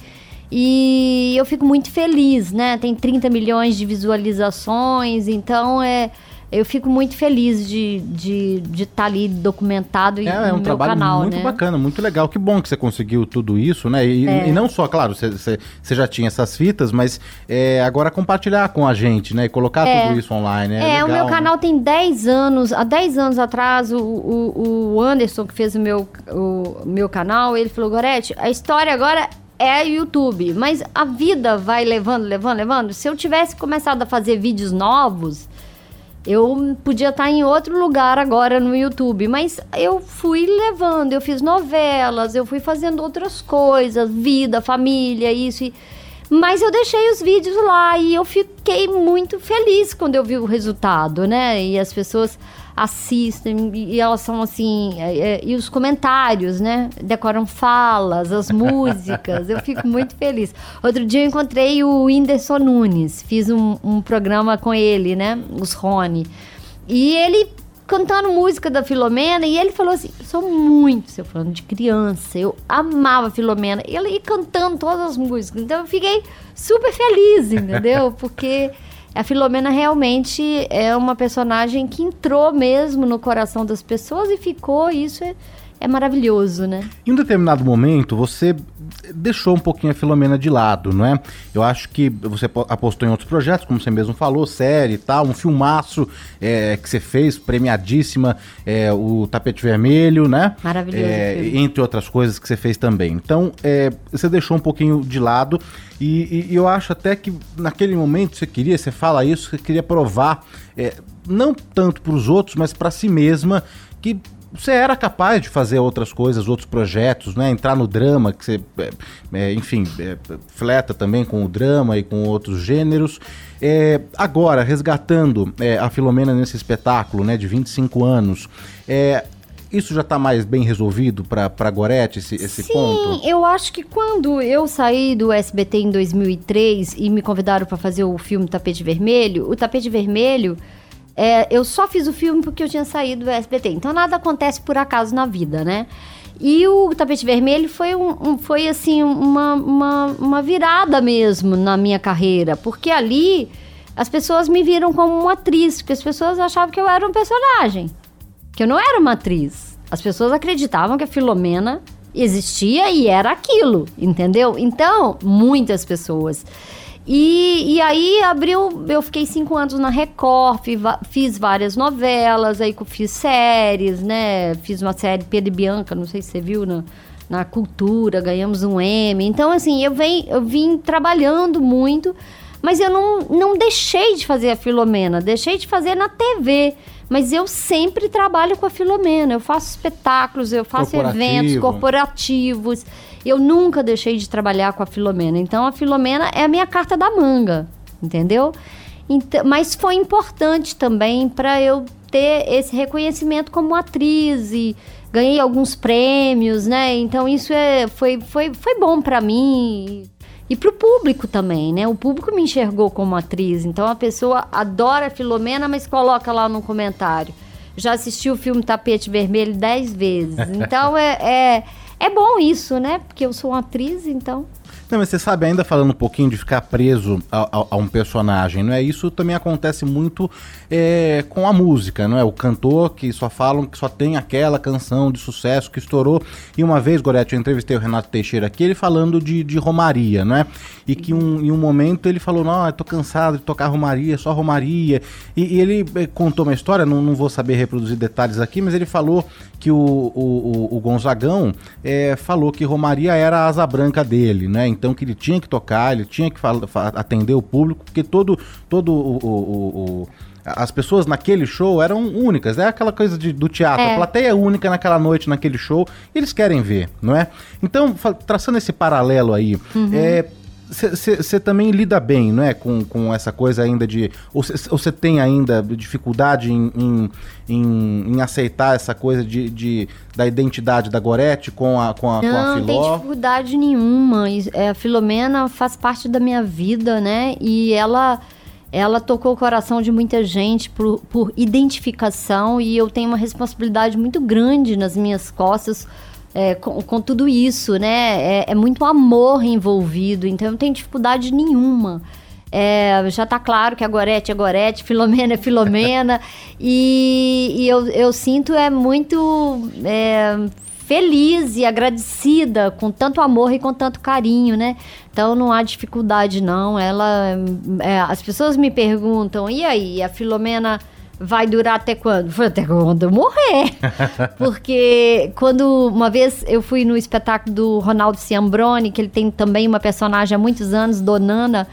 e eu fico muito feliz, né? Tem 30 milhões de visualizações, então é. Eu fico muito feliz de estar de, de tá ali documentado e É, é no um meu trabalho canal, muito né? bacana, muito legal. Que bom que você conseguiu tudo isso, né? E, É. e não só, claro, você, já tinha essas fitas, mas é, agora compartilhar com a gente, né? E colocar É. tudo isso online. É, É, o legal, meu né? canal tem 10 anos. Há 10 anos atrás, o, o, o Anderson, que fez o meu, o meu canal, ele falou: Gorete, a história agora é YouTube, mas a vida vai levando, levando, levando. Se eu tivesse começado a fazer vídeos novos, eu podia estar em outro lugar agora no YouTube, mas eu fui levando, eu fiz novelas, eu fui fazendo outras coisas, vida, família, isso e mas eu deixei os vídeos lá e eu fiquei muito feliz quando eu vi o resultado, né? E as pessoas assistem e elas são assim, é, é, e os comentários, né? Decoram falas, as músicas, eu fico muito feliz. Outro dia eu encontrei o Whindersson Nunes, fiz um, um programa com ele, né? Os Rony. E ele cantando música da Filomena e ele falou assim: eu sou muito seu fã de criança, eu amava a Filomena. E ele cantando todas as músicas. Então eu fiquei super feliz, entendeu? Porque a Filomena realmente é uma personagem que entrou mesmo no coração das pessoas e ficou. Isso é, é maravilhoso, né? Em um determinado momento, você deixou um pouquinho a Filomena de lado, não é? Eu acho que você po- apostou em outros projetos, como você mesmo falou, série e tal, um filmaço é, que você fez, premiadíssima, é, o Tapete Vermelho, né? Maravilhoso É, entre outras coisas que você fez também. Então, é, você deixou um pouquinho de lado e, e- e eu acho até que naquele momento você queria, você fala isso, você queria provar, é, não tanto para os outros, mas para si mesma, que você era capaz de fazer outras coisas, outros projetos, né? Entrar no drama, que você, é, é, enfim, é, fleta também com o drama e com outros gêneros. É, agora, resgatando é, a Filomena nesse espetáculo, né, de 25 anos, é, isso já está mais bem resolvido para Gorete, esse, esse Sim, ponto? eu acho que quando eu saí do SBT em 2003 e me convidaram para fazer o filme Tapete Vermelho, o Tapete Vermelho, é, eu só fiz o filme porque eu tinha saído do SBT. Então nada acontece por acaso na vida, né? E o Tapete Vermelho foi, um, um- foi assim, uma, uma, uma virada mesmo na minha carreira, porque ali as pessoas me viram como uma atriz, porque as pessoas achavam que eu era um personagem que eu não era uma atriz. As pessoas acreditavam que a Filomena existia e era aquilo, entendeu? Então, muitas pessoas. E, e aí abriu, eu fiquei cinco anos na Record, fiz várias novelas, aí fiz séries, né? Fiz uma série Pedro e Bianca, não sei se você viu na, na cultura, ganhamos um M. Então, assim, eu, vem, eu vim trabalhando muito, mas eu não, não deixei de fazer a Filomena, deixei de fazer na TV. Mas eu sempre trabalho com a Filomena. Eu faço espetáculos, eu faço Corporativo. eventos corporativos. Eu nunca deixei de trabalhar com a Filomena. Então a Filomena é a minha carta da manga, entendeu? Então, mas foi importante também para eu ter esse reconhecimento como atriz e ganhei alguns prêmios, né? Então isso é, foi, foi, foi bom para mim e para o público também, né? O público me enxergou como atriz. Então a pessoa adora a Filomena, mas coloca lá no comentário. Já assisti o filme Tapete Vermelho dez vezes. [laughs] Então é, é, é bom isso, né? Porque eu sou uma atriz, então. Não, mas você sabe, ainda falando um pouquinho de ficar preso a, a- a um personagem, não é? Isso também acontece muito é, com a música, não é? O cantor que só falam que só tem aquela canção de sucesso que estourou. E uma vez, Gorete, eu entrevistei o Renato Teixeira aqui, ele falando de, de Romaria, não é? E que um, em um momento ele falou, não, eu tô cansado de tocar Romaria, só Romaria. E, e ele eh, contou uma história, não, não vou saber reproduzir detalhes aqui, mas ele falou que o, o, o- o Gonzagão eh, falou que Romaria era a asa branca dele, né? Então que ele tinha que tocar, ele tinha que atender o público, porque todo, todo o- o- o- as pessoas naquele show eram únicas, é aquela coisa de- do teatro, É. a plateia é única naquela noite, naquele show, eles querem ver, não é? Então, traçando esse paralelo aí, é, você também lida bem, não é? Com, com essa coisa ainda de. Ou você tem ainda dificuldade em, em, em, em, aceitar essa coisa de, de, da identidade da Gorete com a, com a, não, com a Filó? Não, tem dificuldade nenhuma. É, a Filomena faz parte da minha vida, né? E ela ela tocou o coração de muita gente por, por identificação e eu tenho uma responsabilidade muito grande nas minhas costas é, com, com, tudo isso, né? É, é, muito amor envolvido, então eu não tenho dificuldade nenhuma. É, já está claro que a Gorete é Gorete, Filomena é Filomena, [laughs] e, e eu, eu, sinto é muito é, feliz e agradecida com tanto amor e com tanto carinho, né? Então não há dificuldade não. Ela, é, as pessoas me perguntam e aí a Filomena vai durar até quando? Foi até quando eu morrer. [laughs] Porque quando uma vez eu fui no espetáculo do Ronaldo Ciambrone, que ele tem também uma personagem há muitos anos, Donana,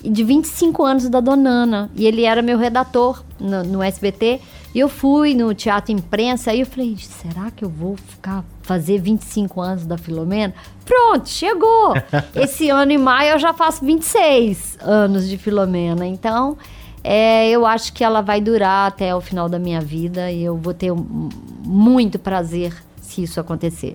de 25 anos da Donana, e ele era meu redator no, no SBT. E eu fui no teatro imprensa e eu falei, será que eu vou ficar fazer 25 anos da Filomena? Pronto, chegou. [laughs] Esse ano em maio eu já faço 26 anos de Filomena. Então, é, eu acho que ela vai durar até o final da minha vida e eu vou ter muito prazer se isso acontecer.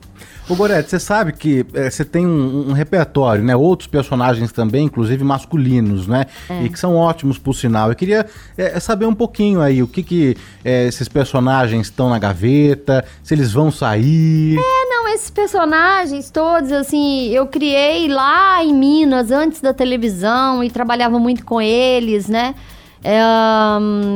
O Gorete, você sabe que é, você tem um, um, repertório, né? Outros personagens também, inclusive masculinos, né? É. E que são ótimos, por sinal. Eu queria é, saber um pouquinho aí, o que que é, esses personagens estão na gaveta, se eles vão sair. É, não, esses personagens todos, assim, eu criei lá em Minas, antes da televisão, e trabalhava muito com eles, né? É,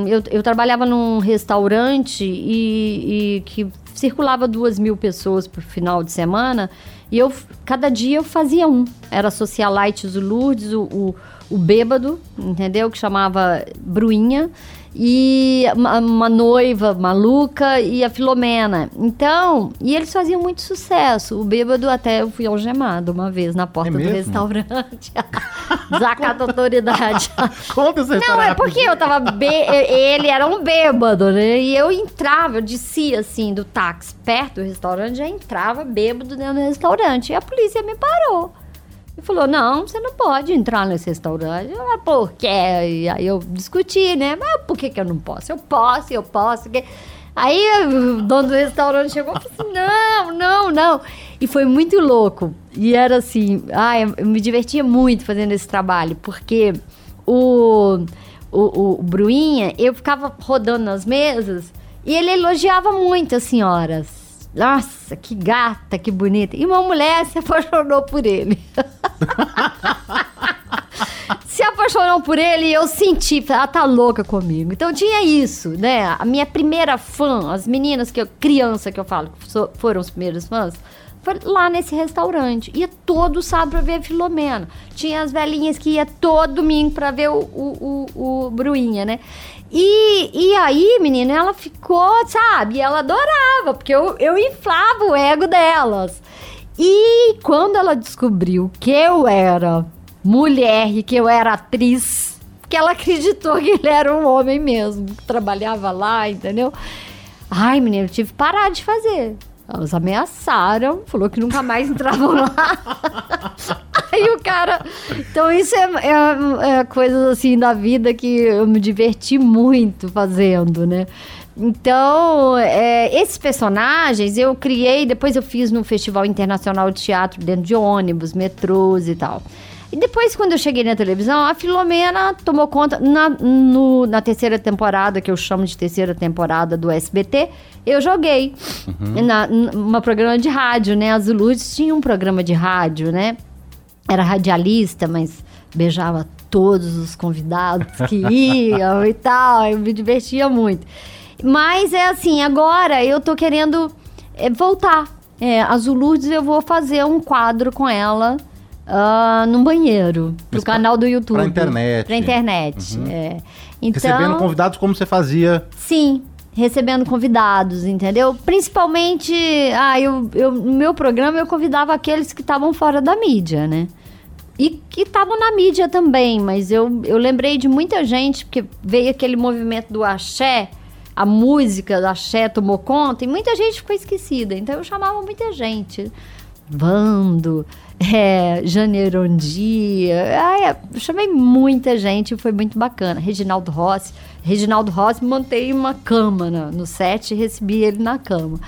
eu, eu, trabalhava num restaurante e, e, que circulava duas mil pessoas por final de semana e eu cada dia eu fazia um. Era Socialite Lourdes, o, o, o bêbado, entendeu? Que chamava Bruinha e uma, uma, noiva maluca e a Filomena. Então, e eles faziam muito sucesso. O bêbado até eu fui algemado uma vez na porta é do restaurante. [laughs] Desacato autoridade. [laughs] Conta essa Não, é porque eu tava be... ele era um bêbado, né? E eu entrava, eu descia assim do táxi perto do restaurante, já entrava bêbado dentro do restaurante. E a polícia me parou. E falou: não, você não pode entrar nesse restaurante. Eu, mas por quê? E aí eu discuti, né? Mas por que, que eu não posso? Eu posso, eu posso. Aí o dono do restaurante chegou e falou assim: não, não, não. E foi muito louco. E era assim: ah, eu me divertia muito fazendo esse trabalho, porque o, o, o Bruinha, eu ficava rodando nas mesas e ele elogiava muito as senhoras. Nossa, que gata, que bonita. E uma mulher se apaixonou por ele. [laughs] se apaixonou por ele e eu senti, ela tá louca comigo. Então tinha isso, né? A minha primeira fã, as meninas que eu, criança que eu falo, foram os primeiros fãs, foi lá nesse restaurante. Ia todo sábado pra ver a Filomena. Tinha as velhinhas que ia todo domingo pra ver o, o, o, o Bruinha, né? E, e aí, menina, ela ficou, sabe? Ela adorava, porque eu, eu inflava o ego delas. E quando ela descobriu que eu era mulher e que eu era atriz, que ela [laughs] acreditou que ele era um homem mesmo, que trabalhava lá, entendeu? Ai, menina, eu tive que parar de fazer. Elas ameaçaram, falou que nunca mais entravam lá. [laughs] Aí o cara. Então, isso é, é, é coisas assim da vida que eu me diverti muito fazendo, né? Então, é, esses personagens eu criei, depois eu fiz no Festival Internacional de Teatro dentro de ônibus, metrôs e tal. E depois, quando eu cheguei na televisão, a Filomena tomou conta. Na, no, na terceira temporada, que eu chamo de terceira temporada do SBT, eu joguei. Uhum. Na, numa programa de rádio, né? A Zuluz tinha um programa de rádio, né? Era radialista, mas beijava todos os convidados que [laughs] iam e tal. Eu me divertia muito. Mas é assim, agora eu tô querendo é, voltar. É, a Zulurdes eu vou fazer um quadro com ela uh, num banheiro, pro canal do YouTube. Pra internet. Pra internet, uhum. é. Então, recebendo convidados como você fazia. Sim, recebendo convidados, entendeu? Principalmente, ah, eu, eu, no meu programa eu convidava aqueles que estavam fora da mídia, né? E que estavam na mídia também, mas eu, eu lembrei de muita gente, porque veio aquele movimento do axé, a música do axé tomou conta, e muita gente ficou esquecida. Então eu chamava muita gente Vando, é, Janeiro Dia. Ai, eu chamei muita gente, foi muito bacana. Reginaldo Rossi. Reginaldo Rossi montei uma cama no, no set e recebi ele na cama.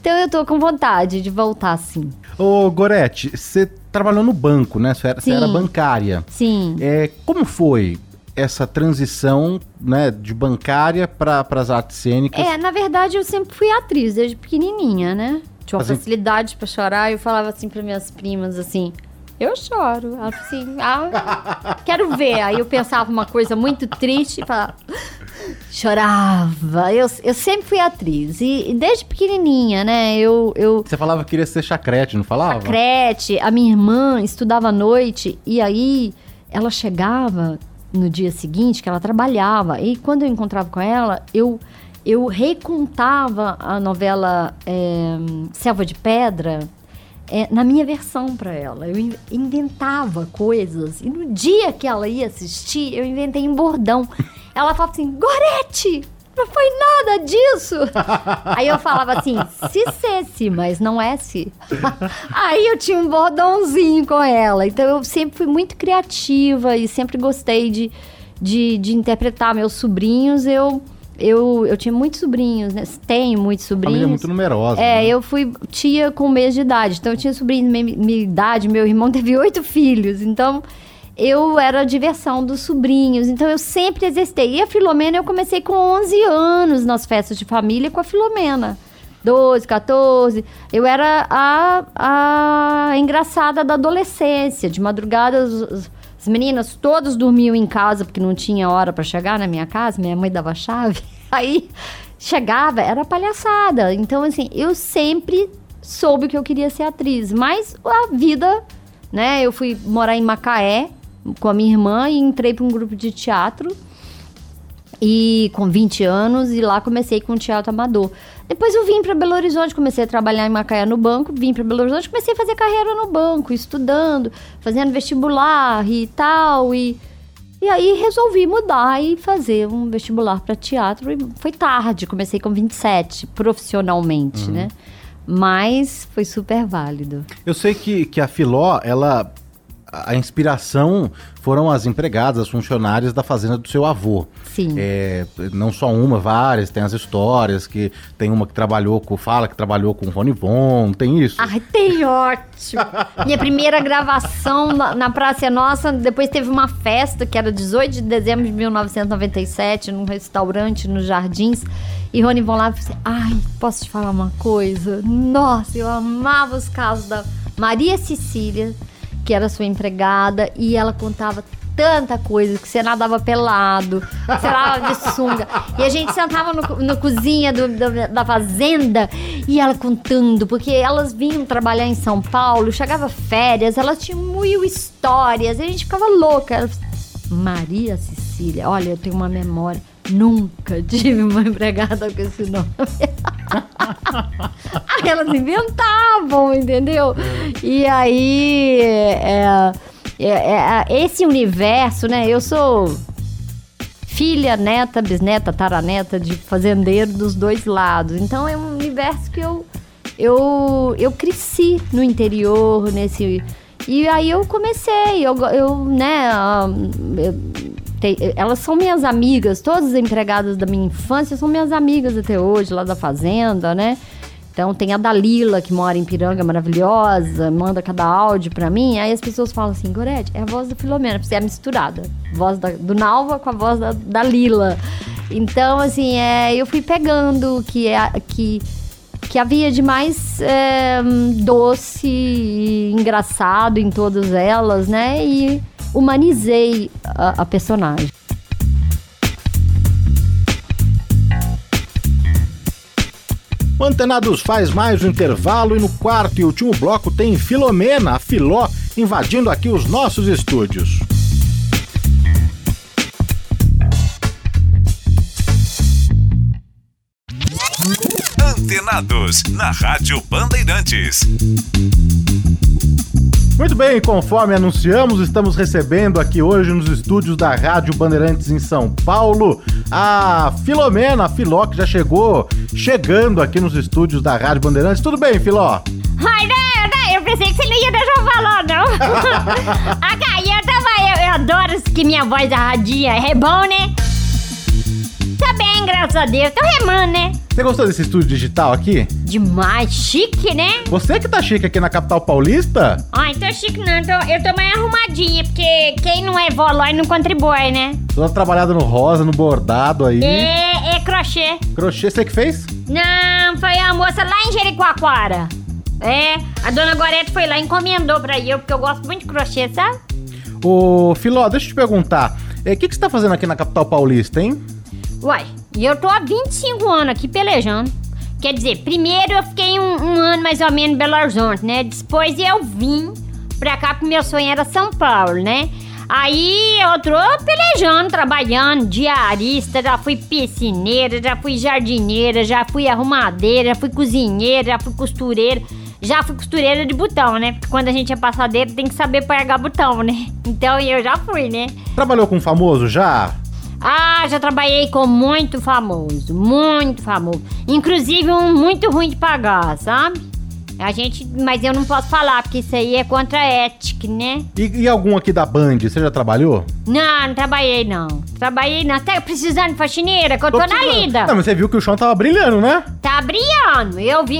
Então eu tô com vontade de voltar sim. Ô, Gorete, você trabalhou no banco, né? Você era, você era bancária. Sim. É, como foi essa transição né, de bancária para as artes cênicas? É, na verdade eu sempre fui atriz desde pequenininha, né? Tinha uma Assim- facilidade pra chorar eu falava assim para minhas primas assim: "Eu choro". Assim: "Ah, quero ver". Aí eu pensava uma coisa muito triste e falava chorava. Eu, eu sempre fui atriz e, e desde pequenininha, né? Eu eu Você falava que queria ser chacrete, não falava? Crete, a minha irmã estudava à noite e aí ela chegava no dia seguinte que ela trabalhava e quando eu encontrava com ela eu eu recontava a novela é, Selva de Pedra é, na minha versão para ela. Eu in- inventava coisas e no dia que ela ia assistir eu inventei um bordão. [laughs] Ela falava assim, Gorete, não foi nada disso. [laughs] Aí eu falava assim, se cesse, mas não é se. [laughs] Aí eu tinha um bordãozinho com ela. Então eu sempre fui muito criativa e sempre gostei de, de, de interpretar meus sobrinhos. Eu, eu, eu tinha muitos sobrinhos, né? Tenho muitos sobrinhos. Família muito numerosa. É, né? eu fui tia com um mês de idade. Então eu tinha sobrinho da minha, minha idade, meu irmão teve oito filhos. Então eu era a diversão dos sobrinhos. Então eu sempre exercitei. E a Filomena eu comecei com 11 anos nas festas de família com a Filomena. 12, 14. Eu era a, a engraçada da adolescência. De madrugada, as meninas todas dormiam em casa porque não tinha hora para chegar na minha casa. Minha mãe dava chave. [laughs] Aí chegava, era palhaçada. Então, assim, eu sempre soube que eu queria ser atriz. Mas a vida, né? Eu fui morar em Macaé com a minha irmã e entrei para um grupo de teatro. E com 20 anos, e lá comecei com teatro amador. Depois eu vim para Belo Horizonte, comecei a trabalhar em Macaé no banco, vim para Belo Horizonte, comecei a fazer carreira no banco, estudando, fazendo vestibular e tal. E, e aí resolvi mudar e fazer um vestibular para teatro. E foi tarde, comecei com 27, profissionalmente, né? Mas foi super válido. Eu sei que, que a Filó, ela. A inspiração foram as empregadas, as funcionárias da fazenda do seu avô. Sim. É, não só uma, várias, tem as histórias, que tem uma que trabalhou com, fala que trabalhou com o Rony Von, tem isso. Ai, tem ótimo. Minha primeira gravação na, na Praça é Nossa, depois teve uma festa que era 18 de dezembro de 1997, num restaurante nos Jardins. E Rony Von lá falou assim: Ai, posso te falar uma coisa? Nossa, eu amava os casos da Maria Cecília, que era sua empregada, e ela contava tanta coisa, que você nadava pelado, você nadava de sunga. E a gente sentava no, cozinha do- do- da fazenda e ela contando, porque elas vinham trabalhar em São Paulo, chegava férias, elas tinham mil histórias, e a gente ficava louca. Maria Cecília, olha, eu tenho uma memória. Nunca tive uma empregada com esse nome. [laughs] Elas inventavam, entendeu? E aí, é, é, é, esse universo, né? Eu sou filha, neta, bisneta, taraneta de fazendeiro dos dois lados. Então é um universo que eu eu, eu cresci no interior, nesse. E aí eu comecei, eu, eu né, ah, eu- te- elas são minhas amigas, todas as empregadas da minha infância são minhas amigas até hoje, lá da fazenda, né? Então tem a Dalila, que mora em Piranga, maravilhosa, manda cada áudio pra mim. Aí as pessoas falam assim, Gorete, é a voz da Filomena, porque é misturada. Voz da- do Nalva com a voz da, da Lila. Então, assim, é, eu fui pegando que, é, que, que havia de mais é, doce e engraçado em todas elas, né? E humanizei a, a personagem. O Antenados faz mais um intervalo e no quarto e último bloco tem Filomena, a Filó, invadindo aqui os nossos estúdios. Antenados, na Rádio Bandeirantes. Muito bem, conforme anunciamos, estamos recebendo aqui hoje nos estúdios da Rádio Bandeirantes em São Paulo a Filomena, a Filó, que já chegou chegando aqui nos estúdios da Rádio Bandeirantes. Tudo bem, Filó? Ai, não, não, eu pensei que você não ia deixar eu falar, não. [laughs] cara, eu tava. Eu, eu adoro que minha voz arradia. É bom, né? Tá bem, graças a Deus. Tô remando, né? Você gostou desse estúdio digital aqui? Demais, chique, né? Você que tá chique aqui na capital paulista? Ai, tô chique não, tô- eu tô mais arrumadinha, porque quem não é volói não contribui, né? Toda trabalhada no rosa, no bordado aí. É, é crochê. Crochê, você que fez? Não, foi a moça lá em Jericoacoara. É, a dona Gorete foi lá e encomendou pra eu, porque eu gosto muito de crochê, sabe? Ô, Filó, deixa eu te perguntar. O que, que você tá fazendo aqui na capital paulista, hein? Uai, e eu tô há 25 anos aqui pelejando. Quer dizer, primeiro eu fiquei um, um ano mais ou menos em Belo Horizonte, né? Depois eu vim pra cá porque meu sonho era São Paulo, né? Aí eu tô pelejando, trabalhando, diarista, já fui piscineira, já fui jardineira, já fui arrumadeira, já fui cozinheira, já fui costureira. Já fui costureira de botão, né? Porque quando a gente é passadeira tem que saber pregar botão, né? [laughs] Então eu já fui, né? Trabalhou com famoso já? Ah, já trabalhei com muito famoso, muito famoso. Inclusive um muito ruim de pagar, sabe? A gente, mas eu não posso falar porque isso aí é contra a ética, né? E, e algum aqui da Band, você já trabalhou? Não, não trabalhei não. Trabalhei não. Tá precisando de faxineira, que eu tô, na precisando. lida. Não, mas você viu que o chão tava brilhando, né? Tá brilhando. Eu vi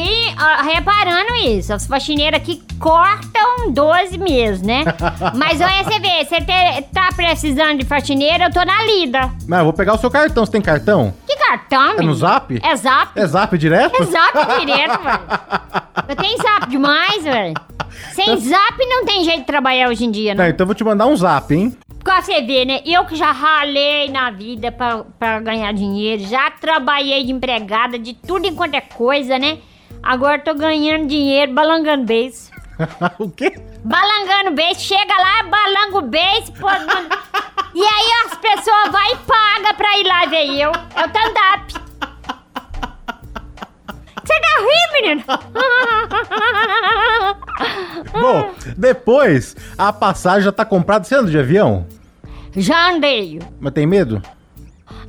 reparando isso. As faxineiras aqui cortam 12 meses, né? [laughs] Mas olha, você vê, você te- tá precisando de faxineira, eu tô na lida. Mas eu vou pegar o seu cartão. Você tem cartão? Que cartão, É no menino? zap? É zap. É zap direto? É zap direto, [laughs] velho. Eu tenho zap demais, velho. Sem zap não tem jeito de trabalhar hoje em dia, Tá, né? então eu vou te mandar um zap, hein? Pra você ver, né? Eu que já ralei na vida pra, pra ganhar dinheiro, já trabalhei de empregada, de tudo enquanto é coisa, né? Agora tô ganhando dinheiro balangando beijo. [laughs] o quê? Balangando beijo, chega lá, balango o beijo, pô. E aí as pessoas vão e pagam pra ir lá ver eu. É o stand-up. Você tá rindo, menino? [laughs] Bom, depois a passagem já tá comprada. Você anda de avião? Já andei. Mas tem medo?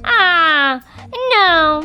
Ah, não.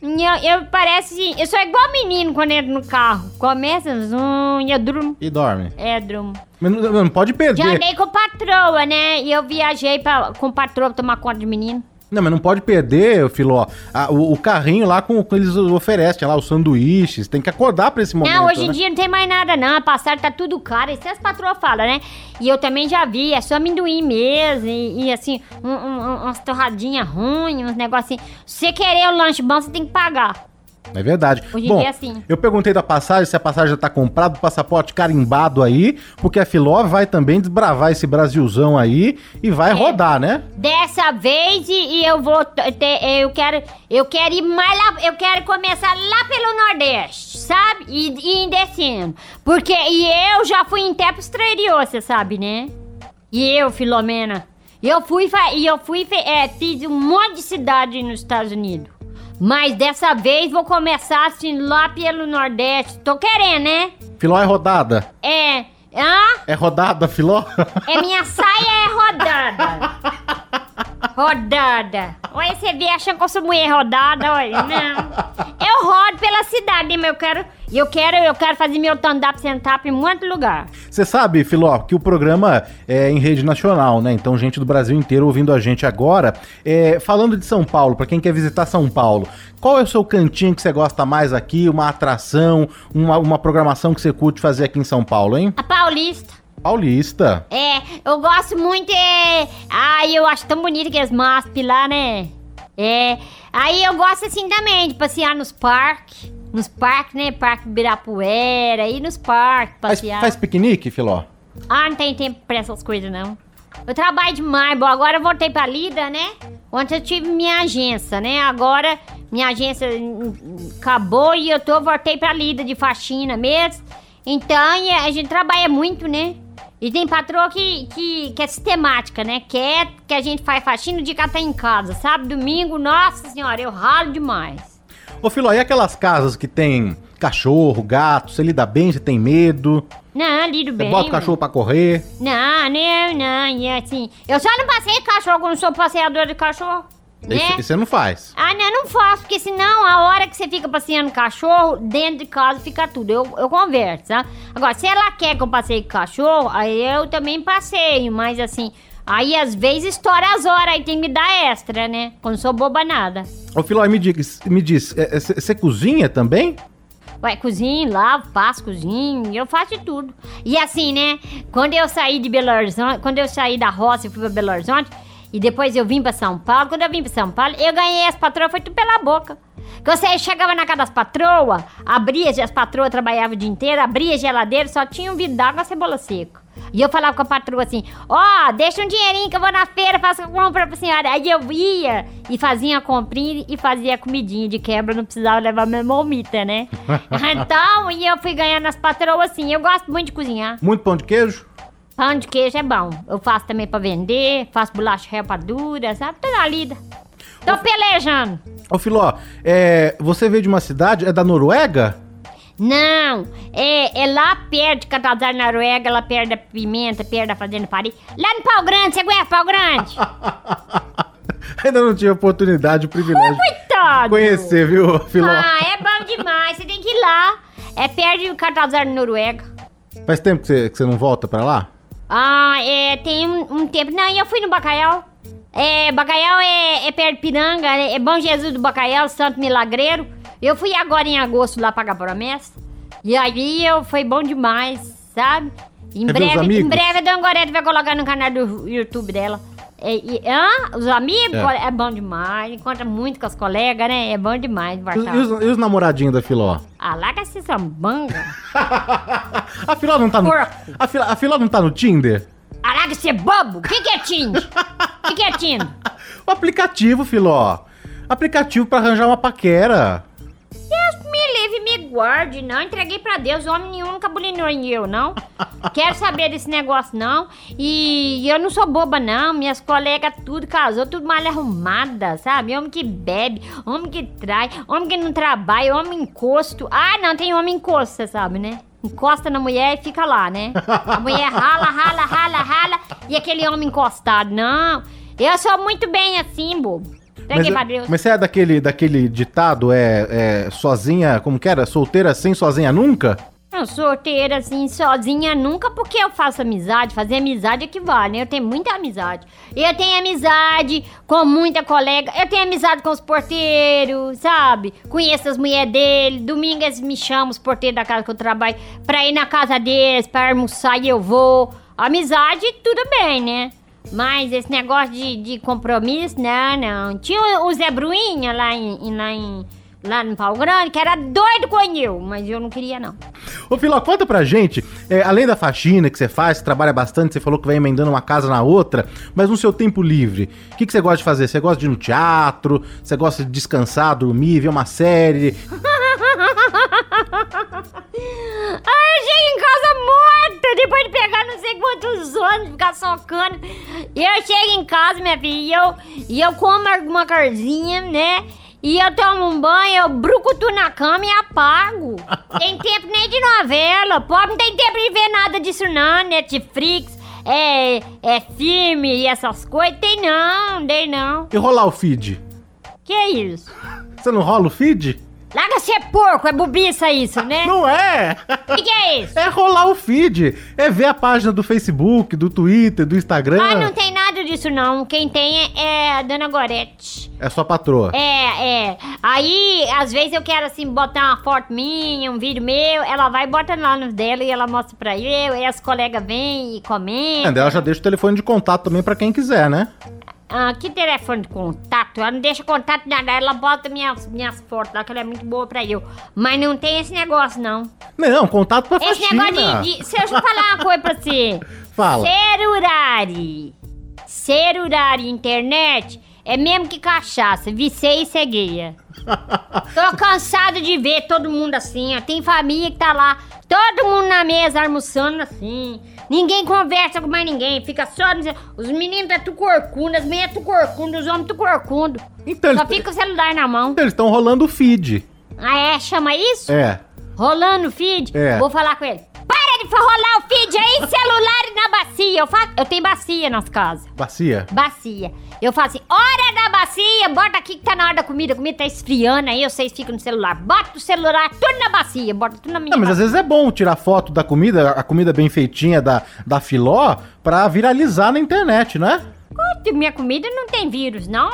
Eu, eu parece assim, eu sou igual menino quando entro no carro. Começa zum, e eu durmo. E dorme. É, durmo. Mas não, não pode Já perder. andei com patroa, né? E eu viajei pra, com patroa pra tomar conta de menino. Não, mas não pode perder, Filó. a- o, o carrinho lá com, com eles oferecem lá, os sanduíches. Tem que acordar pra esse momento. não, hoje em né? dia não tem mais nada, não. A passagem tá tudo caro. Isso as patroas falam, né? E eu também já vi, é só amendoim mesmo. E, e, assim, um- um- umas torradinhas ruins, uns negocinhos. Se você querer o lanche bom, você tem que pagar. É verdade. Hoje em Bom, é assim. eu perguntei da passagem, se a passagem já tá comprada, o passaporte carimbado aí, porque a Filó vai também desbravar esse Brasilzão aí e vai É. rodar, né? Dessa vez e, eu vou ter, eu quero eu quero ir mais lá, eu quero começar lá pelo Nordeste, sabe? E, e ir descendo. Porque e eu já fui até pro exterior, você sabe, né? E eu, Filomena, eu fui e eu fui é, fiz um monte de cidade nos Estados Unidos. Mas dessa vez vou começar assim lá pelo Nordeste. Tô querendo, né? Filó é rodada. É, hã? É rodada, Filó? É minha saia é rodada. [laughs] Rodada. Olha, você vê achando que eu sou mulher rodada, olha. Não. Eu rodo pela cidade, mas eu quero. Eu quero, eu quero fazer meu stand-up stand-up em muito lugar. Você sabe, Filó, que o programa é em rede nacional, né? Então, gente do Brasil inteiro ouvindo a gente agora. É, falando de São Paulo, pra quem quer visitar São Paulo, qual é o seu cantinho que você gosta mais aqui? Uma atração, uma, uma programação que você curte fazer aqui em São Paulo, hein? A Paulista. Paulista. É, eu gosto muito, é... Ai, eu acho tão bonito aqueles MASP lá, né? É, aí eu gosto assim também, de passear nos parques. Nos parques, né? Parque Ibirapuera, ir nos parques, Faz, passear. faz piquenique, Filó? Ah, não tem tempo pra essas coisas, não. Eu trabalho demais, bom, agora eu voltei pra Lida, né? Ontem eu tive minha agência, né? Agora minha agência acabou e eu tô, voltei pra Lida de faxina mesmo. Então, e a gente trabalha muito, né? E tem patroa que, que, que é sistemática, né? Quer que a gente faz faxina o dia que ela tá em casa, sabe? Domingo, nossa senhora, eu ralo demais. Ô, Filó, e aquelas casas que tem cachorro, gato, você lida bem, você tem medo? Não, lido Você bem. bota o cachorro pra correr? Não, não, não, e assim, eu só não passei cachorro quando sou passeador de cachorro. Né? Isso você não faz. Ah, não, eu não faço, porque senão a hora que você fica passeando cachorro, dentro de casa fica tudo. Eu, eu converso, tá? Agora, se ela quer que eu passeie com cachorro, aí eu também passeio, mas assim, aí às vezes estoura as horas, aí tem que me dar extra, né? Quando sou boba nada. Ô, Filó, me diz, me diz, você cozinha também? Ué, cozinho, lavo, passo, cozinho, eu faço de tudo. E assim, né? Quando eu saí de Belo Horizonte, quando eu saí da roça e fui pra Belo Horizonte, e depois eu vim pra São Paulo, quando eu vim pra São Paulo, eu ganhei as patroas, foi tudo pela boca. Que você chegava na casa das patroas, abria, as patroas trabalhavam o dia inteiro, abria a geladeira, só tinha um vidro d'água e cebola seca. E eu falava com a patroa assim: Ó, oh, deixa um dinheirinho que eu vou na feira, faço compra pra senhora. Aí eu ia e fazia a comprinha e fazia a comidinha de quebra, não precisava levar minha momita, né? [laughs] então, e eu fui ganhando as patroas assim. Eu gosto muito de cozinhar. Muito pão de queijo? Pão de queijo é bom. Eu faço também pra vender, faço bolacha rapadura, sabe? Toda lida. Tô pelejando. Ô, Filó, é, você veio de uma cidade, é da Noruega? Não, é, é lá perto de Catazar, Noruega, lá perto da Pimenta, perto da Fazenda Paris. Lá no Pau Grande, você conhece Pau Grande? [laughs] Ainda não tive oportunidade, o privilégio de Coitado! conhecer, viu, Filó? Ah, é bom demais, você tem que ir lá. É perto de Catazar, Noruega. Faz tempo que você, que você não volta pra lá? Ah, é, tem um, um tempo. Não, eu fui no Bacaial. É, Bacaial é, é perto de Piranga, é, é Bom Jesus do Bacaial, Santo Milagreiro. Eu fui agora em agosto lá pagar promessa. E aí eu foi bom demais, sabe? Em os breve, em breve a Dona Gorete vai colocar no canal do YouTube dela. É, e-? Os amigos? É. É. bom demais. Encontra muito com as colegas, né? É bom demais, E, e os, e os namoradinhos da Filó? Ah, larga essa sambanga. A Filó não tá no. Porco. A Filó, a Filó não tá no Tinder? Ah, larga esse bobo. O que, que é Tinder? O que, que é Tinder? [laughs] O aplicativo, Filó. Aplicativo pra arranjar uma paquera. Deus me guarde, não. Entreguei pra Deus, homem nenhum nunca bulinou em eu, não. [laughs] Quero saber desse negócio, não. E eu não sou boba, não. Minhas colegas tudo casou, tudo mal arrumada, sabe? Homem que bebe, homem que trai, homem que não trabalha, homem encosto. Ah, não, tem homem encosto, você sabe, né? Encosta na mulher e fica lá, né? A mulher rala, rala, rala, rala. E aquele homem encostado, não. Eu sou muito bem assim, bobo. Pra Deus. mas você é daquele, daquele ditado, é, é sozinha, como que era? Solteira sem sozinha nunca? Eu solteira, assim, sozinha nunca, porque eu faço amizade. Fazer amizade equivale, né? Eu tenho muita amizade. Eu tenho amizade com muita colega. Eu tenho amizade com os porteiros, sabe? Conheço as mulheres dele. Domingo eles me chamam, os porteiros da casa que eu trabalho, pra ir na casa deles, pra almoçar e eu vou. Amizade, tudo bem, né? Mas esse negócio de, de compromisso, não, não. Tinha o Zé Bruinha lá em, lá em... Lá no Pau Grande, que era doido com eu, mas eu não queria, não. Ô, Filó, conta pra gente, é, além da faxina que você faz, você trabalha bastante, você falou que vai emendando uma casa na outra, mas no seu tempo livre, o que, que você gosta de fazer? Você gosta de ir no teatro? Você gosta de descansar, dormir, ver uma série? [laughs] Ai, eu chego em casa morta, depois de pegar não sei quantos anos, ficar socando. E eu chego em casa, minha filha, e eu, e eu como alguma corzinha, né? E eu tomo um banho, eu brucutu na cama e apago. [laughs] Tem tempo nem de novela, pobre não tem tempo de ver nada disso não, Netflix, é, é filme e essas coisas. Tem não, tem não. E rolar o feed? Que é isso? Você não rola o feed? Larga ser porco, é bobiça isso, né? Não é! Que que é isso? [laughs] É rolar o feed. É ver a página do Facebook, do Twitter, do Instagram. Ah, não tem nada disso não. Quem tem é, é a Dona Gorete. É sua patroa. É, é. Aí, às vezes eu quero assim botar uma foto minha, um vídeo meu, ela vai e bota lá no dela e ela mostra pra eu, e as colegas vêm e comentam. É, ela já deixa o telefone de contato também pra quem quiser, né? Ah, que telefone de contato? Ela não deixa contato nada, ela bota minhas, minhas fotos lá, que ela é muito boa pra eu. Mas não tem esse negócio, não. Não, contato pra Esse faxina. negócio de, de. Se eu falar uma coisa pra você. [laughs] Fala. Celular e internet é mesmo que cachaça, vicei e cegueia. [laughs] Tô cansado de ver todo mundo assim, ó. Tem família que tá lá, todo mundo na mesa almoçando assim. Ninguém conversa com mais ninguém, fica só. Os meninos é tudo corcunda, as meninas é tudo corcunda, os homens tudo corcundo. Então, Só eles fica o celular na mão. eles estão rolando o feed. Ah, é? Chama isso? É. Rolando o feed? É. Vou falar com ele. Para de aí pra rolar o feed aí, celular e na bacia. Eu, fa... eu tenho bacia nas casas. Bacia. Bacia. Eu falo assim, hora da bacia, bota aqui que tá na hora da comida. A comida tá esfriando aí, vocês ficam no celular. Bota o celular tudo na bacia, bota tudo na minha Não, mas às bacia. vezes é bom tirar foto da comida, a comida bem feitinha da, da Filó, pra viralizar na internet, não é? Puta, Minha comida não tem vírus, não.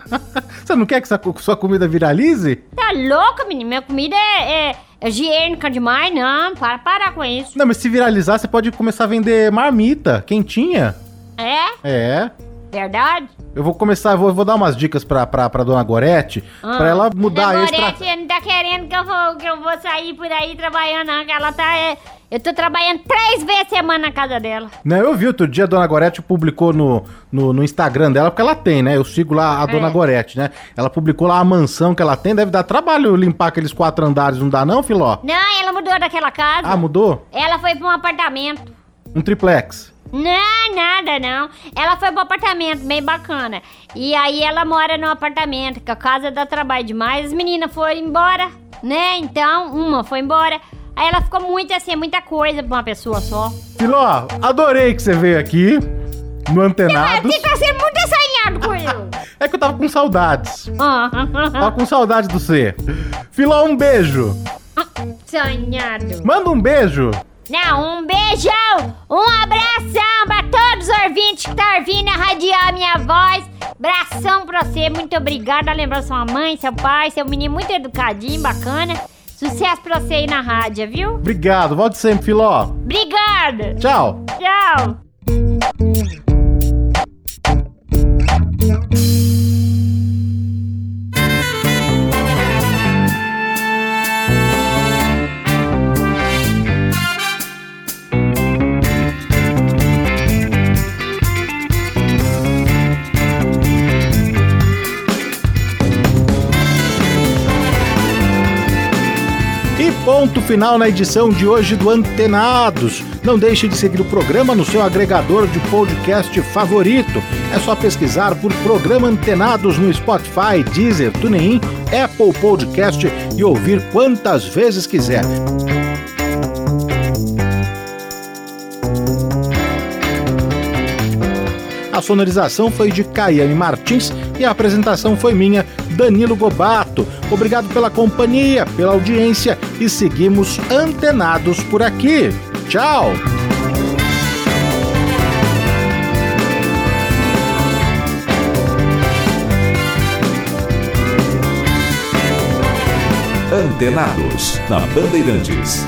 [laughs] Você não quer que co- sua comida viralize? Tá louca, menina? Minha comida é, é, é higiênica demais, não. Para parar com isso. Não, mas se viralizar, você pode começar a vender marmita, quentinha. É? É. Verdade? Eu vou começar, eu vou, vou dar umas dicas pra, pra, pra dona Gorete, Ah. pra ela mudar a Dona extra... Gorete não tá querendo que eu, vou, que eu vou sair por aí trabalhando, não. Que ela tá... é, eu tô trabalhando três vezes a semana na casa dela. Não, eu vi outro dia a Dona Gorete publicou no, no, no Instagram dela, porque ela tem, né? Eu sigo lá a Dona É. Gorete, né? Ela publicou lá a mansão que ela tem, deve dar trabalho limpar aqueles quatro andares, não dá não, Filó? Não, ela mudou daquela casa. Ah, mudou? Ela foi pra um apartamento. Um triplex. Não, nada não. Ela foi pro apartamento, bem bacana. E aí ela mora no apartamento, que a casa dá trabalho demais. As meninas foram embora, né? Então, uma foi embora. Aí ela ficou muito assim, muita coisa pra uma pessoa só. Filó, adorei que você veio aqui no Antenados. Você tá sendo muito assanhado com eu. [laughs] É que eu tava com saudades. Ah, Tava com saudade do você. Filó, um beijo. Assanhado. Manda um beijo. Não, um beijão, um abração pra todos os ouvintes que tá ouvindo a radiar minha voz. Abração pra você, muito obrigada. Lembrando sua mãe, seu pai, seu menino muito educadinho, bacana. Sucesso pra você aí na rádio, viu? Obrigado, volte sempre, Filó. Obrigada. Tchau. Tchau. Ponto final na edição de hoje do Antenados. Não deixe de seguir o programa no seu agregador de podcast favorito. É só pesquisar por Programa Antenados no Spotify, Deezer, TuneIn, Apple Podcast e ouvir quantas vezes quiser. A sonorização foi de Caiane Martins e a apresentação foi minha, Danilo Gobato. Obrigado pela companhia, pela audiência e seguimos antenados por aqui. Tchau! Antenados, na Bandeirantes.